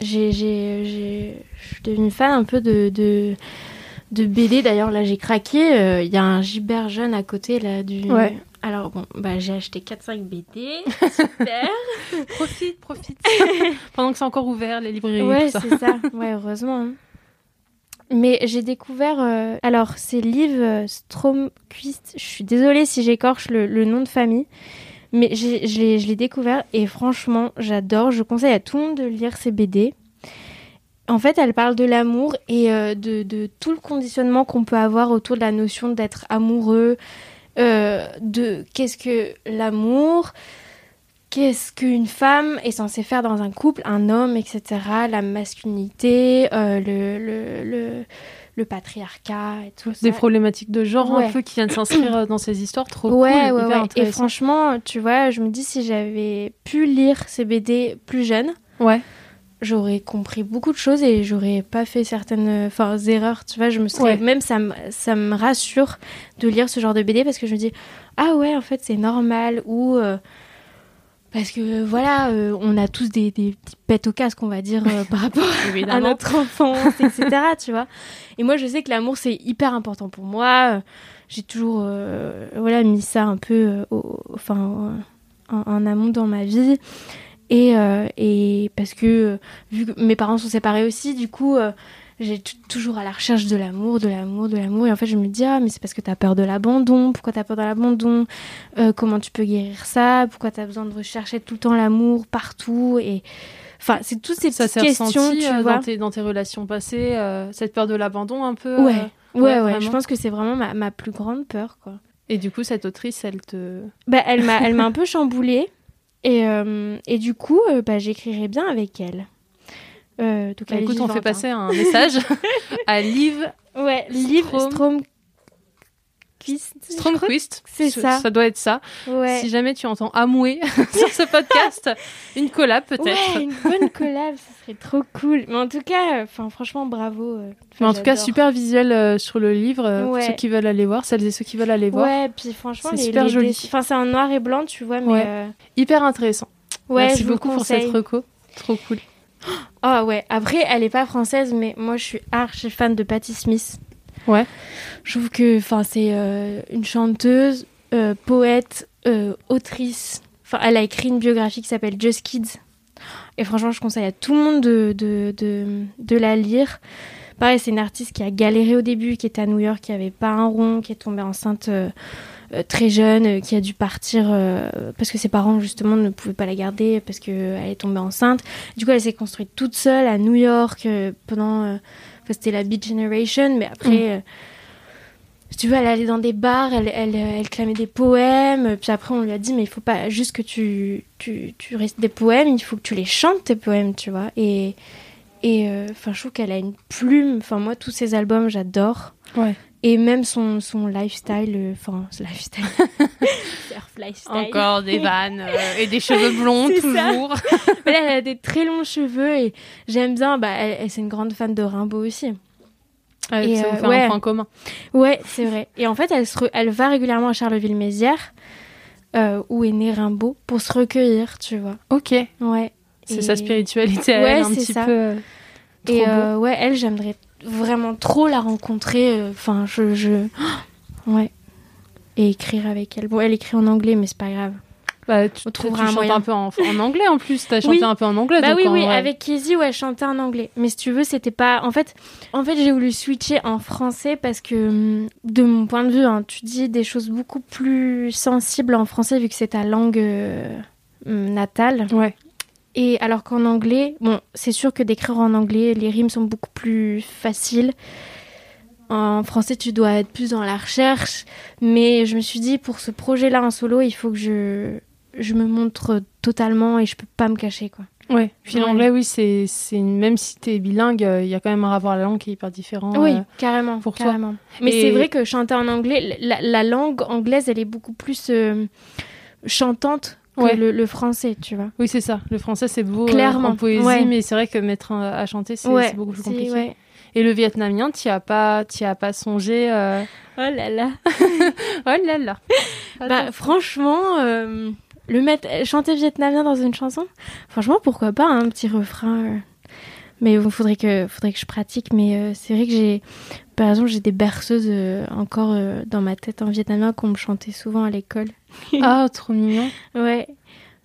J'ai, j'ai, j'ai- je suis devenue fan un peu de, de, de BD. D'ailleurs, là, j'ai craqué. Euh, Il y a un Gibert jeune à côté là du. Ouais. Alors bon, bah j'ai acheté 4-5 BD. Super. Profite, profite. Pendant que c'est encore ouvert, les librairies, Ouais, c'est ça. Ouais, heureusement. hein. Mais j'ai découvert. euh, Alors, c'est Liv euh, Stromquist. Je suis désolée si j'écorche le, nom de famille. Mais je l'ai découvert et franchement, j'adore. Je conseille à tout le monde de lire ces BD. En fait, elle parle de l'amour et euh, de, de tout le conditionnement qu'on peut avoir autour de la notion d'être amoureux, euh, de qu'est-ce que l'amour, qu'est-ce qu'une femme est censée faire dans un couple, un homme, etc. La masculinité, euh, le, le, le, le patriarcat et tout ça. Des problématiques de genre Ouais. un peu qui viennent s'inscrire euh, dans ces histoires. Trop ouais, cool, ouais, hyper ouais. Et franchement, tu vois, je me dis si j'avais pu lire ces BD plus jeune, Ouais. j'aurais compris beaucoup de choses et j'aurais pas fait certaines enfin, erreurs. Tu vois, je me serais Ouais. même ça me ça me rassure de lire ce genre de BD parce que je me dis ah ouais en fait c'est normal ou euh, parce que voilà euh, on a tous des, des petites pètes au casque on va dire euh, par rapport à notre enfance etc tu vois. Et moi je sais que l'amour c'est hyper important pour moi. J'ai toujours euh, voilà mis ça un peu euh, au- enfin en, en amont dans ma vie. Et, euh, et parce que euh, vu que mes parents sont séparés aussi du coup euh, j'ai toujours à la recherche de l'amour, de l'amour, de l'amour. Et en fait, je me dis, ah, mais c'est parce que t'as peur de l'abandon. Pourquoi t'as peur de l'abandon? Euh, Comment tu peux guérir ça? Pourquoi t'as besoin de rechercher tout le temps l'amour partout? Et enfin, c'est toutes ces Ça petites questions, ressenti tu euh, vois. dans, tes, dans tes relations passées, euh, cette peur de l'abandon un peu Ouais, euh, Ouais, ouais, je pense que c'est vraiment ma, ma, plus grande peur, quoi. Et du coup, cette autrice, elle te... Bah, elle m'a elle m'a un peu chamboulée. Et, euh, et du coup, euh, bah, j'écrirai bien avec elle. Euh, donc bah, écoute, on fait passer un message à Liv. Ouais, Liv Strom Stromquist. C'est ça. Ça doit être ça. Si jamais tu entends amouer sur ce podcast, une collab peut-être. Ouais, une bonne collab, ce serait trop cool. Mais en tout cas, enfin franchement, bravo. Euh, Mais en tout cas, super visuel euh, sur le livre. Pour ceux qui veulent aller voir, celles et ceux qui veulent aller voir. Ouais, puis franchement, c'est super joli. Enfin, c'est en noir et blanc, tu vois, mais hyper intéressant. Ouais, Merci beaucoup pour cette reco. Trop cool. Ah ouais. Après, elle est pas française, mais moi, je suis archi fan de Patti Smith. Ouais. Je trouve que enfin c'est euh, une chanteuse, euh, poète, euh, autrice. Enfin, elle a écrit une biographie qui s'appelle Just Kids. Et franchement, je conseille à tout le monde de, de, de, de la lire. Pareil, c'est une artiste qui a galéré au début, qui était à New York, qui avait pas un rond, qui est tombée enceinte très jeune, qui a dû partir parce que ses parents justement ne pouvaient pas la garder parce qu'elle est tombée enceinte. Du coup, elle s'est construite toute seule à New York pendant c'était la Beat Generation, mais après, mm. euh, si tu veux, elle allait dans des bars, elle, elle, elle, clamait des poèmes, puis après on lui a dit, mais il faut pas juste que tu, tu, tu restes des poèmes, il faut que tu les chantes, tes poèmes, tu vois. Et, et euh, je trouve qu'elle a une plume, enfin, moi, tous ses albums, j'adore. Ouais. Et même son, son lifestyle, euh, enfin, lifestyle. Surf lifestyle. Encore des vannes et des cheveux blonds, toujours. elle a des très longs cheveux et j'aime bien. Bah, elle, c'est une grande fan de Rimbaud aussi. Ah, et ça vous fait un point commun. Ouais, c'est vrai. Et en fait, elle, se elle va régulièrement à Charleville-Mézières, euh, où est né Rimbaud, pour se recueillir, tu vois. Ok. Ouais. C'est sa spiritualité ouais, elle, un petit ça. peu. Euh, et euh, ouais, elle, j'aimerais vraiment trop la rencontrer. Enfin, je, je... ouais. Et écrire avec elle. Bon, elle écrit en anglais, mais c'est pas grave. Bah, tu, tu, un chantes un peu en, anglais en plus. T'as chanté un peu en anglais. Bah oui, oui. Avec Kizzy, ouais, je chantais en anglais. Mais si tu veux, c'était pas. En fait, en fait, j'ai voulu switcher en français parce que, hum, de mon point de vue, hein, tu dis des choses beaucoup plus sensibles en français vu que c'est ta langue euh, natale. Ouais. Et alors qu'en anglais, bon, c'est sûr que d'écrire en anglais, les rimes sont beaucoup plus faciles. En français, tu dois être plus dans la recherche. Mais je me suis dit, pour ce projet-là en solo, il faut que je, je me montre totalement et je peux pas me cacher, quoi. Ouais. Puis l'anglais, oui, c'est, c'est même si t'es bilingue, euh, il y a quand même un rapport à la langue qui est hyper différent. Oui, euh, carrément. Pour carrément. Mais c'est vrai que chanter en anglais, la, langue anglaise, elle est beaucoup plus euh, chantante que le, français, tu vois. Oui, c'est ça. Le français, c'est beau Clairement. en poésie, mais c'est vrai que mettre à chanter, c'est, beaucoup plus compliqué. Et le vietnamien, tu as pas, as pas songé. Oh là là. oh là là. Bah, franchement le mettre chanter vietnamien dans une chanson franchement pourquoi pas un petit refrain euh. mais il faudrait que faudrait que je pratique mais euh, c'est vrai que j'ai par exemple j'ai des berceuses euh, encore dans ma tête en vietnamien qu'on me chantait souvent à l'école ah trop mignon ouais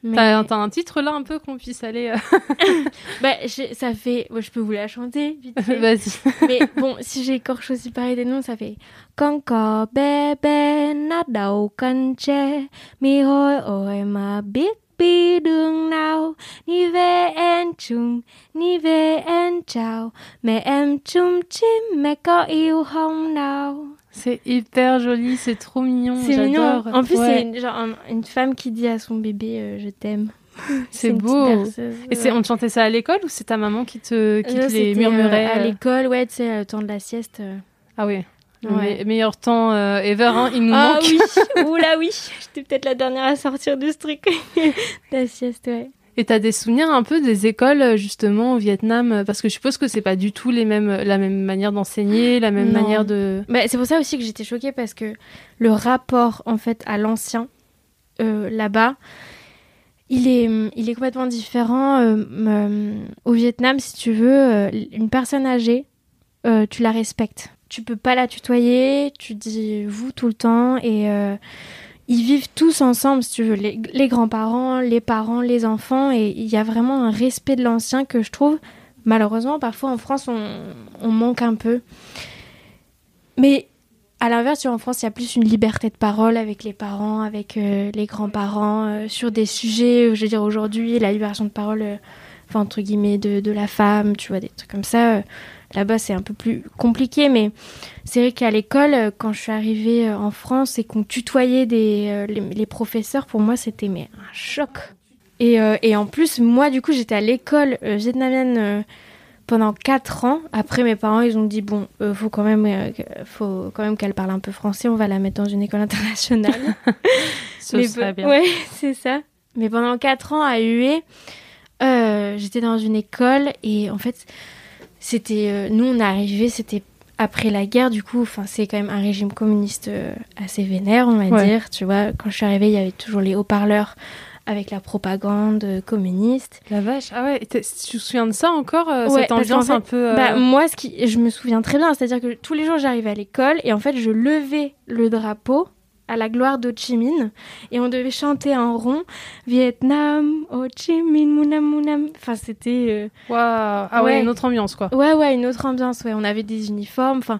mais... T'as un titre là un peu qu'on puisse aller. Euh, bah, ça fait. je peux vous la chanter vite Vas-y. Mais bon, si j'écorche aussi pareil des noms, ça fait. Con cò bé bé nát đầu cân tre mi hôi ôi mà biết đi đường nào ni về en chung ni về en chào mẹ em chung chim mẹ có yêu không nào? C'est hyper joli, c'est trop mignon. C'est mignon. En plus, c'est une, genre une femme qui dit à son bébé euh, Je t'aime. C'est beau. Et c'est on te chantait ça à l'école ou c'est ta maman qui te, qui te les murmurait À euh l'école, ouais, tu sais, le temps de la sieste. Euh. Ah oui. Ouais. meilleur temps ever, hein, il nous ah, manque. Ah oui, oula oui, j'étais peut-être la dernière à sortir de ce truc. la sieste, ouais. Et tu as des souvenirs un peu des écoles euh, justement au Vietnam? Euh, parce que je suppose que c'est pas du tout les mêmes la même manière d'enseigner, la même manière de bah, c'est pour ça aussi que j'étais choquée parce que le rapport en fait à l'ancien euh, là-bas il est, il est complètement différent. au Vietnam, si tu veux, une personne âgée, tu la respectes. Tu peux pas la tutoyer, tu dis vous tout le temps et ils vivent tous ensemble, si tu veux, les, grands-parents, les parents, les enfants, et il y a vraiment un respect de l'ancien que je trouve, malheureusement, parfois en France, on, manque un peu. Mais à l'inverse, en France, il y a plus une liberté de parole avec les parents, avec euh, les grands-parents, euh, sur des sujets, je veux dire, aujourd'hui, la libération de parole, euh, entre guillemets de, de la femme, tu vois, des trucs comme ça. Là-bas, c'est un peu plus compliqué, mais c'est vrai qu'à l'école, euh, quand je suis arrivée euh, en France et qu'on tutoyait des, euh, les, les professeurs, pour moi, c'était mais un choc. Et, euh, et en plus, moi, du coup, j'étais à l'école euh, vietnamienne euh, pendant 4 ans. Après, mes parents, ils ont dit bon, faut quand même, faut quand même qu'elle parle un peu français. On va la mettre dans une école internationale. Ce Mais serait bien. Ouais, c'est ça. Mais pendant 4 ans à UE, j'étais dans une école et en fait, c'était. euh, nous, on est arrivés, c'était après la guerre, du coup, enfin, c'est quand même un régime communiste euh, assez vénère, on va Ouais. dire. Tu vois, quand je suis arrivée, il y avait toujours les haut-parleurs avec la propagande euh, communiste. La vache. Ah ouais, tu te souviens de ça encore euh, Ouais, Cette ambiance fait, un peu. euh, Bah, moi, ce qui, je me souviens très bien, c'est-à-dire que tous les jours, j'arrivais à l'école et en fait, je levais le drapeau à la gloire d'Ho Chi Minh et on devait chanter en rond Vietnam, Ho Chi Minh, Munam Munam. Enfin, c'était. euh, waouh. Ah ouais, Ouais. une autre ambiance quoi. Ouais, ouais, une autre ambiance. Ouais, on avait des uniformes. Enfin,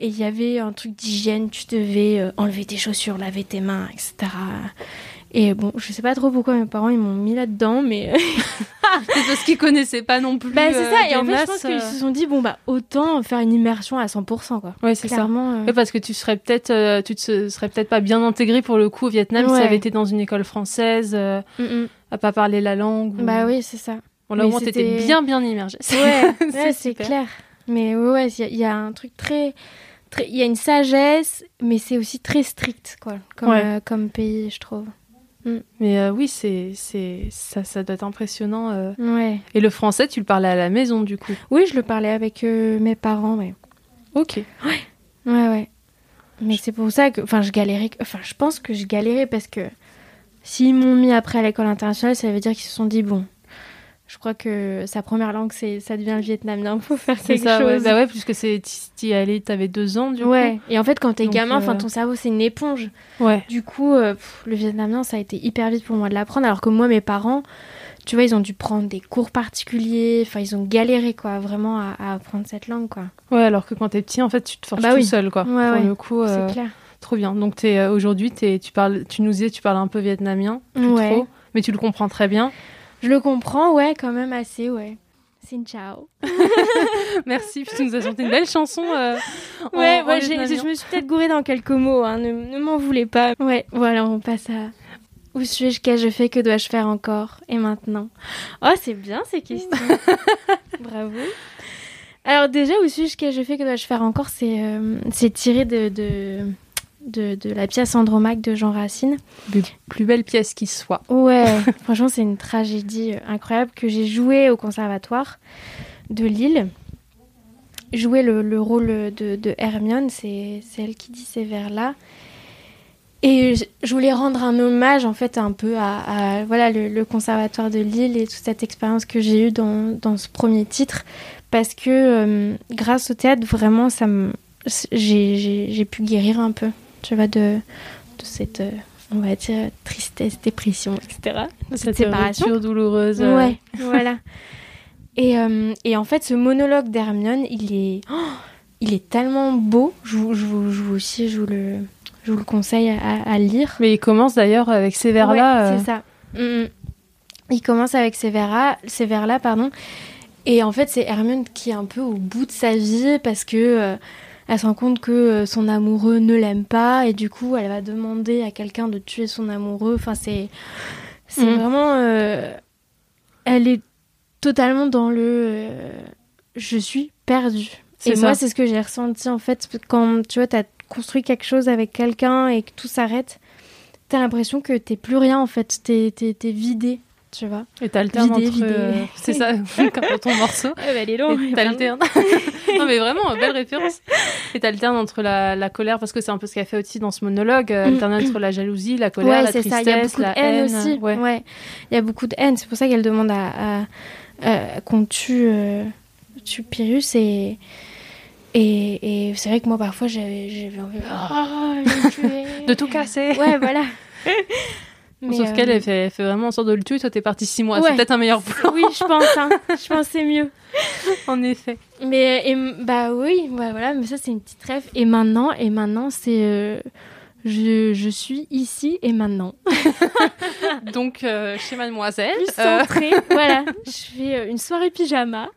et il y avait un truc d'hygiène. Tu devais euh, enlever tes chaussures, laver tes mains, etc. Et bon, je sais pas trop pourquoi mes parents ils m'ont mis là-dedans, mais C'est parce qu'ils connaissaient pas non plus. bah c'est euh, ça. Et des en fait, je masses, pense qu'ils euh. se sont dit bon bah autant faire une immersion à 100% quoi. Ouais, c'est ça. Euh, Ouais, parce que tu serais peut-être, euh, tu te serais peut-être pas bien intégré pour le coup au Vietnam si tu avais été dans une école française, euh, mm, mm. à pas parler la langue. ou- Bah oui, c'est ça. Bon, là au moins t'étais bien bien immergé. Ouais, C'est clair. Mais ouais, il y, a- il y a un truc très, il y a une sagesse, mais c'est aussi très strict quoi, euh, comme pays, je trouve. Mais euh, oui, c'est, c'est, ça, ça doit être impressionnant. euh. Ouais. Et le français, tu le parlais à la maison du coup. Oui, je le parlais avec euh, mes parents, ouais. Ok. Ouais, ouais. Mais c'est pour ça que, enfin, je galérais. Enfin, je pense que je galérais parce que s'ils m'ont mis après à l'école internationale, ça veut dire qu'ils se sont dit bon, je crois que sa première langue, c'est, ça devient le vietnamien. Faut faire quelque ça. Ouais. chose. Bah ouais, puisque c'est, t'y allais, t'avais deux ans du Ouais. Et en fait, quand t'es gamin, enfin, euh, ton cerveau, c'est une éponge. coup. Ouais. Du coup, euh, pff, le vietnamien, ça a été hyper vite pour moi de l'apprendre. Alors que moi, mes parents, tu vois, ils ont dû prendre des cours particuliers. Enfin, ils ont galéré, quoi, vraiment à, à apprendre cette langue, quoi. Ouais, alors que quand t'es petit, en fait, tu te forges Bah tout oui. seul, quoi. Ouais, Pour ouais. le coup, euh, C'est clair. trop bien. Donc t'es, euh, aujourd'hui, t'es, tu parles, tu nous disais, tu parles un peu vietnamien, plus Ouais. trop, mais tu le comprends très bien. Je le comprends, ouais, quand même assez, ouais. Xin ciao. Merci, puis tu nous as chanté une belle chanson. euh, Ouais, en ouais, je me suis peut-être gourée dans quelques mots, hein, ne, ne m'en voulez pas. Ouais, voilà, on passe à. Où suis-je Qu'ai-je fait Que dois-je faire encore Et maintenant? Oh, c'est bien ces questions. Bravo. Alors, déjà, où suis-je Qu'ai-je fait Que dois-je faire encore? C'est euh, c'est tiré de, de, de, de la pièce Andromaque de Jean Racine. Plus, plus belle pièce qui soit. Ouais, franchement, c'est une tragédie euh, incroyable que j'ai jouée au conservatoire de Lille. Jouer le, le rôle de, de Hermione, c'est elle qui dit ces vers-là. Et je, voulais rendre un hommage, en fait, un peu à, à, voilà, le, le conservatoire de Lille et toute cette expérience que j'ai eue dans, dans ce premier titre. Parce que euh, grâce au théâtre, vraiment, ça j'ai pu guérir un peu, tu vois, de, de cette, euh, on va dire, tristesse, dépression, etc. De cette séparation. douloureuse. euh, Ouais, voilà. Et, euh, et en fait, ce monologue d'Hermione, il est, oh, il est tellement beau. Je vous, je vous, je vous aussi, je vous le, je vous le conseille à, à lire. Mais il commence d'ailleurs avec ces vers-là. Ouais, euh, c'est ça. Mm, mm. Il commence avec ces vers-là, ces vers-là, pardon. Et en fait, c'est Hermione qui est un peu au bout de sa vie parce que euh, elle se rend compte que euh, son amoureux ne l'aime pas et du coup, elle va demander à quelqu'un de tuer son amoureux. Enfin, c'est c'est Mm. vraiment euh, elle est totalement dans le euh, je suis perdue. C'est Et ça. moi, c'est ce que j'ai ressenti en fait quand tu vois, t'as construit quelque chose avec quelqu'un et que tout s'arrête. T'as l'impression que t'es plus rien en fait, t'es t'es- t'es vidé, tu vois. Et t'alternes entre. euh, c'est ça, comme dans ton morceau. elle est Et t'alternes. non, mais vraiment, belle référence. Et t'alternes entre la, la colère, parce que c'est un peu ce qu'elle fait aussi dans ce monologue, euh, Mm. alterner entre la jalousie, la colère, Ouais, la tristesse, ça. Il y a beaucoup la de haine, aussi. Ouais. Ouais. Il y a beaucoup de haine. C'est pour ça qu'elle demande à, à- à- qu'on tue, euh, tue Pyrrhus et. Et, et c'est vrai que moi, parfois, j'avais envie tuer. De tout casser. Ouais, voilà. Mais, Sauf euh, qu'elle, elle fait, elle fait vraiment en sorte de le tuer. Toi, t'es parti six mois. Ouais. C'est peut-être un meilleur plan, Oui, je pense. Hein. Je pense c'est mieux. en effet. Mais et, bah oui, bah voilà, mais ça c'est une petite rêve. Et maintenant, et maintenant c'est, euh, Je, je suis ici et maintenant. Donc, euh, chez Mademoiselle. Plus centrée. voilà. Je fais euh, une soirée pyjama.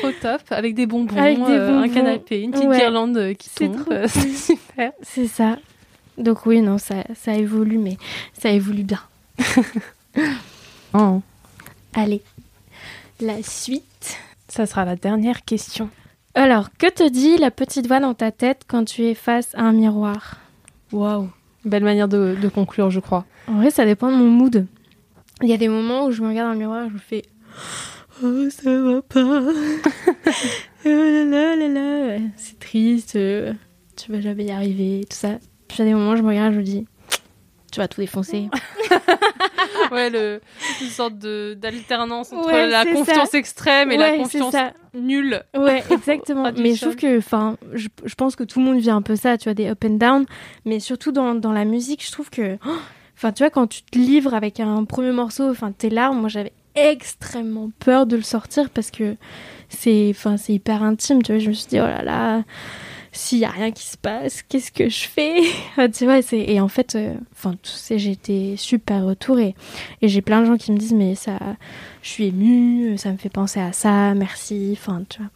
Trop top. Avec des bonbons, Avec des euh, un canapé, une petite Ouais. guirlande euh, qui C'est tombe. trop Euh, C'est super. C'est ça. Donc oui, non, ça, ça évolue, mais ça évolue bien. Oh. Allez, la suite. Ça sera la dernière question. Alors, que te dit la petite voix dans ta tête quand tu es face à un miroir? Waouh. Belle manière de, de conclure, je crois. En vrai, ça dépend de mon mood. Il y a des moments où je me regarde dans le miroir et je me fais Oh, ça va pas. oh là là là là. C'est triste. euh, Tu vas jamais y arriver. Tout ça. Puis a des moments je me regarde je me dis Tu vas tout défoncer. Ouais, le, une sorte d'alternance entre Ouais, la confiance ça. extrême et Ouais, la confiance nulle. Ouais, exactement. Mais je trouve que, enfin, je, je pense que tout le monde vit un peu ça, tu vois, des up and down. Mais surtout dans, dans la musique, je trouve que, oh, enfin, tu vois, quand tu te livres avec un premier morceau, enfin, tes larmes, moi, j'avais extrêmement peur de le sortir parce que c'est, enfin, c'est hyper intime, tu vois. Je me suis dit, oh là là, s'il y a rien qui se passe, qu'est-ce que je fais? Enfin, Tu vois, c'est et en fait, euh, enfin, tu sais, j'ai été super retourée et j'ai plein de gens qui me disent, mais ça, je suis émue, ça me fait penser à ça, merci, enfin, tu vois.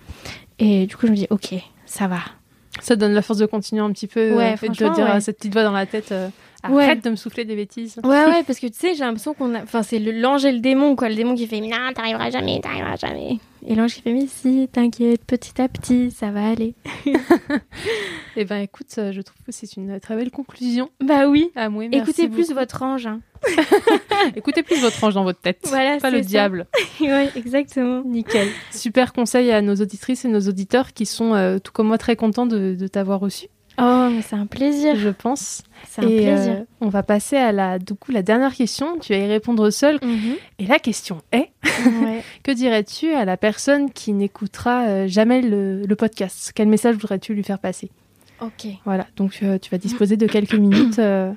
Et du coup, je me dis, ok, ça va. Ça donne la force de continuer un petit peu. Ouais, euh, et de franchement, dire à ouais. cette petite voix dans la tête euh, Ouais. Arrête de me souffler des bêtises. Ouais, ouais, parce que tu sais, j'ai l'impression qu'on a. Enfin, c'est l'ange et le démon, quoi. Le démon qui fait Non, t'arriveras jamais, t'arriveras jamais. Et l'ange qui fait Mais si, t'inquiète, petit à petit, ça va aller. Eh ben écoute, euh, je trouve que c'est une très belle conclusion. Bah oui. Ah, oui, merci Écoutez plus votre ange. hein. Écoutez plus votre ange dans votre tête. Voilà, pas le ça. diable. ouais, exactement. Nickel. Super conseil à nos auditrices et nos auditeurs qui sont, euh, tout comme moi, très contents de, de t'avoir reçu, Oh, mais c'est un plaisir. je pense. C'est un et plaisir. euh, on va passer à la, du coup, la dernière question. Tu vas y répondre seul. Mhm. Et la question est Ouais. que dirais-tu à la personne qui n'écoutera euh, jamais le, le podcast? Quel message voudrais-tu lui faire passer? Ok, Voilà. Donc euh, tu vas disposer de quelques minutes euh,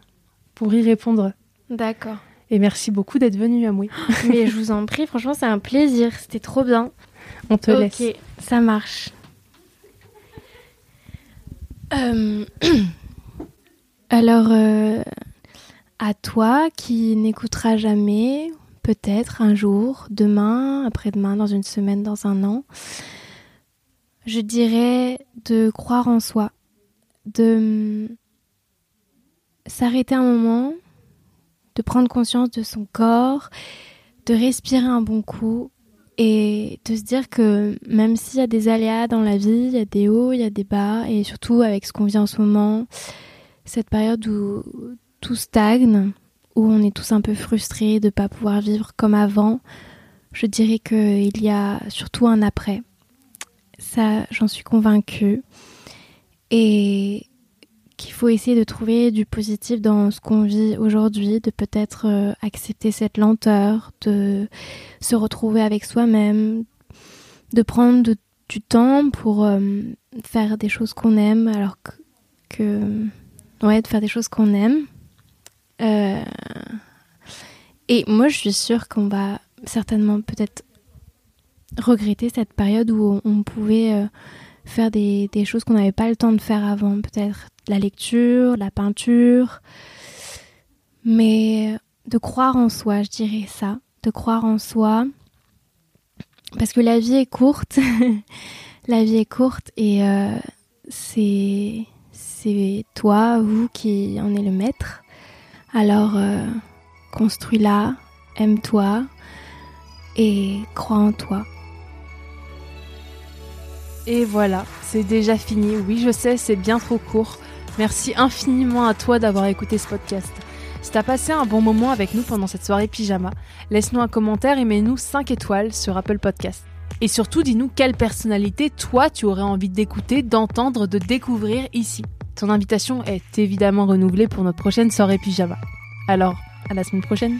pour y répondre. d'accord. Et merci beaucoup d'être venu, Amoué. Mais je vous en prie, franchement, c'est un plaisir. C'était trop bien. On te ok, laisse. ça marche. Euh, Alors, euh, à toi qui n'écoutera jamais, peut-être un jour, demain, après-demain, dans une semaine, dans un an, je dirais de croire en soi, de s'arrêter un moment, de prendre conscience de son corps, de respirer un bon coup et de se dire que même s'il y a des aléas dans la vie, il y a des hauts, il y a des bas, et surtout avec ce qu'on vit en ce moment, cette période où tout stagne, où on est tous un peu frustrés de ne pas pouvoir vivre comme avant, je dirais qu'il y a surtout un après. Ça, j'en suis convaincue. Et qu'il faut essayer de trouver du positif dans ce qu'on vit aujourd'hui, de peut-être euh, accepter cette lenteur, de se retrouver avec soi-même, de prendre du temps pour euh, faire des choses qu'on aime, alors que, ouais, de faire des choses qu'on aime. Euh, et moi, je suis sûre qu'on va certainement peut-être regretter cette période où on, pouvait faire des choses qu'on n'avait pas le temps de faire avant, peut-être la lecture, la peinture, mais de croire en soi, je dirais ça, de croire en soi, parce que la vie est courte, la vie est courte et euh, c'est toi, vous qui en est le maître. Alors euh, construis-la, aime-toi et crois en toi. Et voilà, c'est déjà fini. Oui, je sais, c'est bien trop court. Merci infiniment à toi d'avoir écouté ce podcast. Si t'as passé un bon moment avec nous pendant cette soirée pyjama, laisse-nous un commentaire et mets-nous 5 étoiles sur Apple Podcast. Et surtout, dis-nous quelle personnalité toi tu aurais envie d'écouter, d'entendre, de découvrir ici. Ton invitation est évidemment renouvelée pour notre prochaine soirée pyjama. Alors, à la semaine prochaine.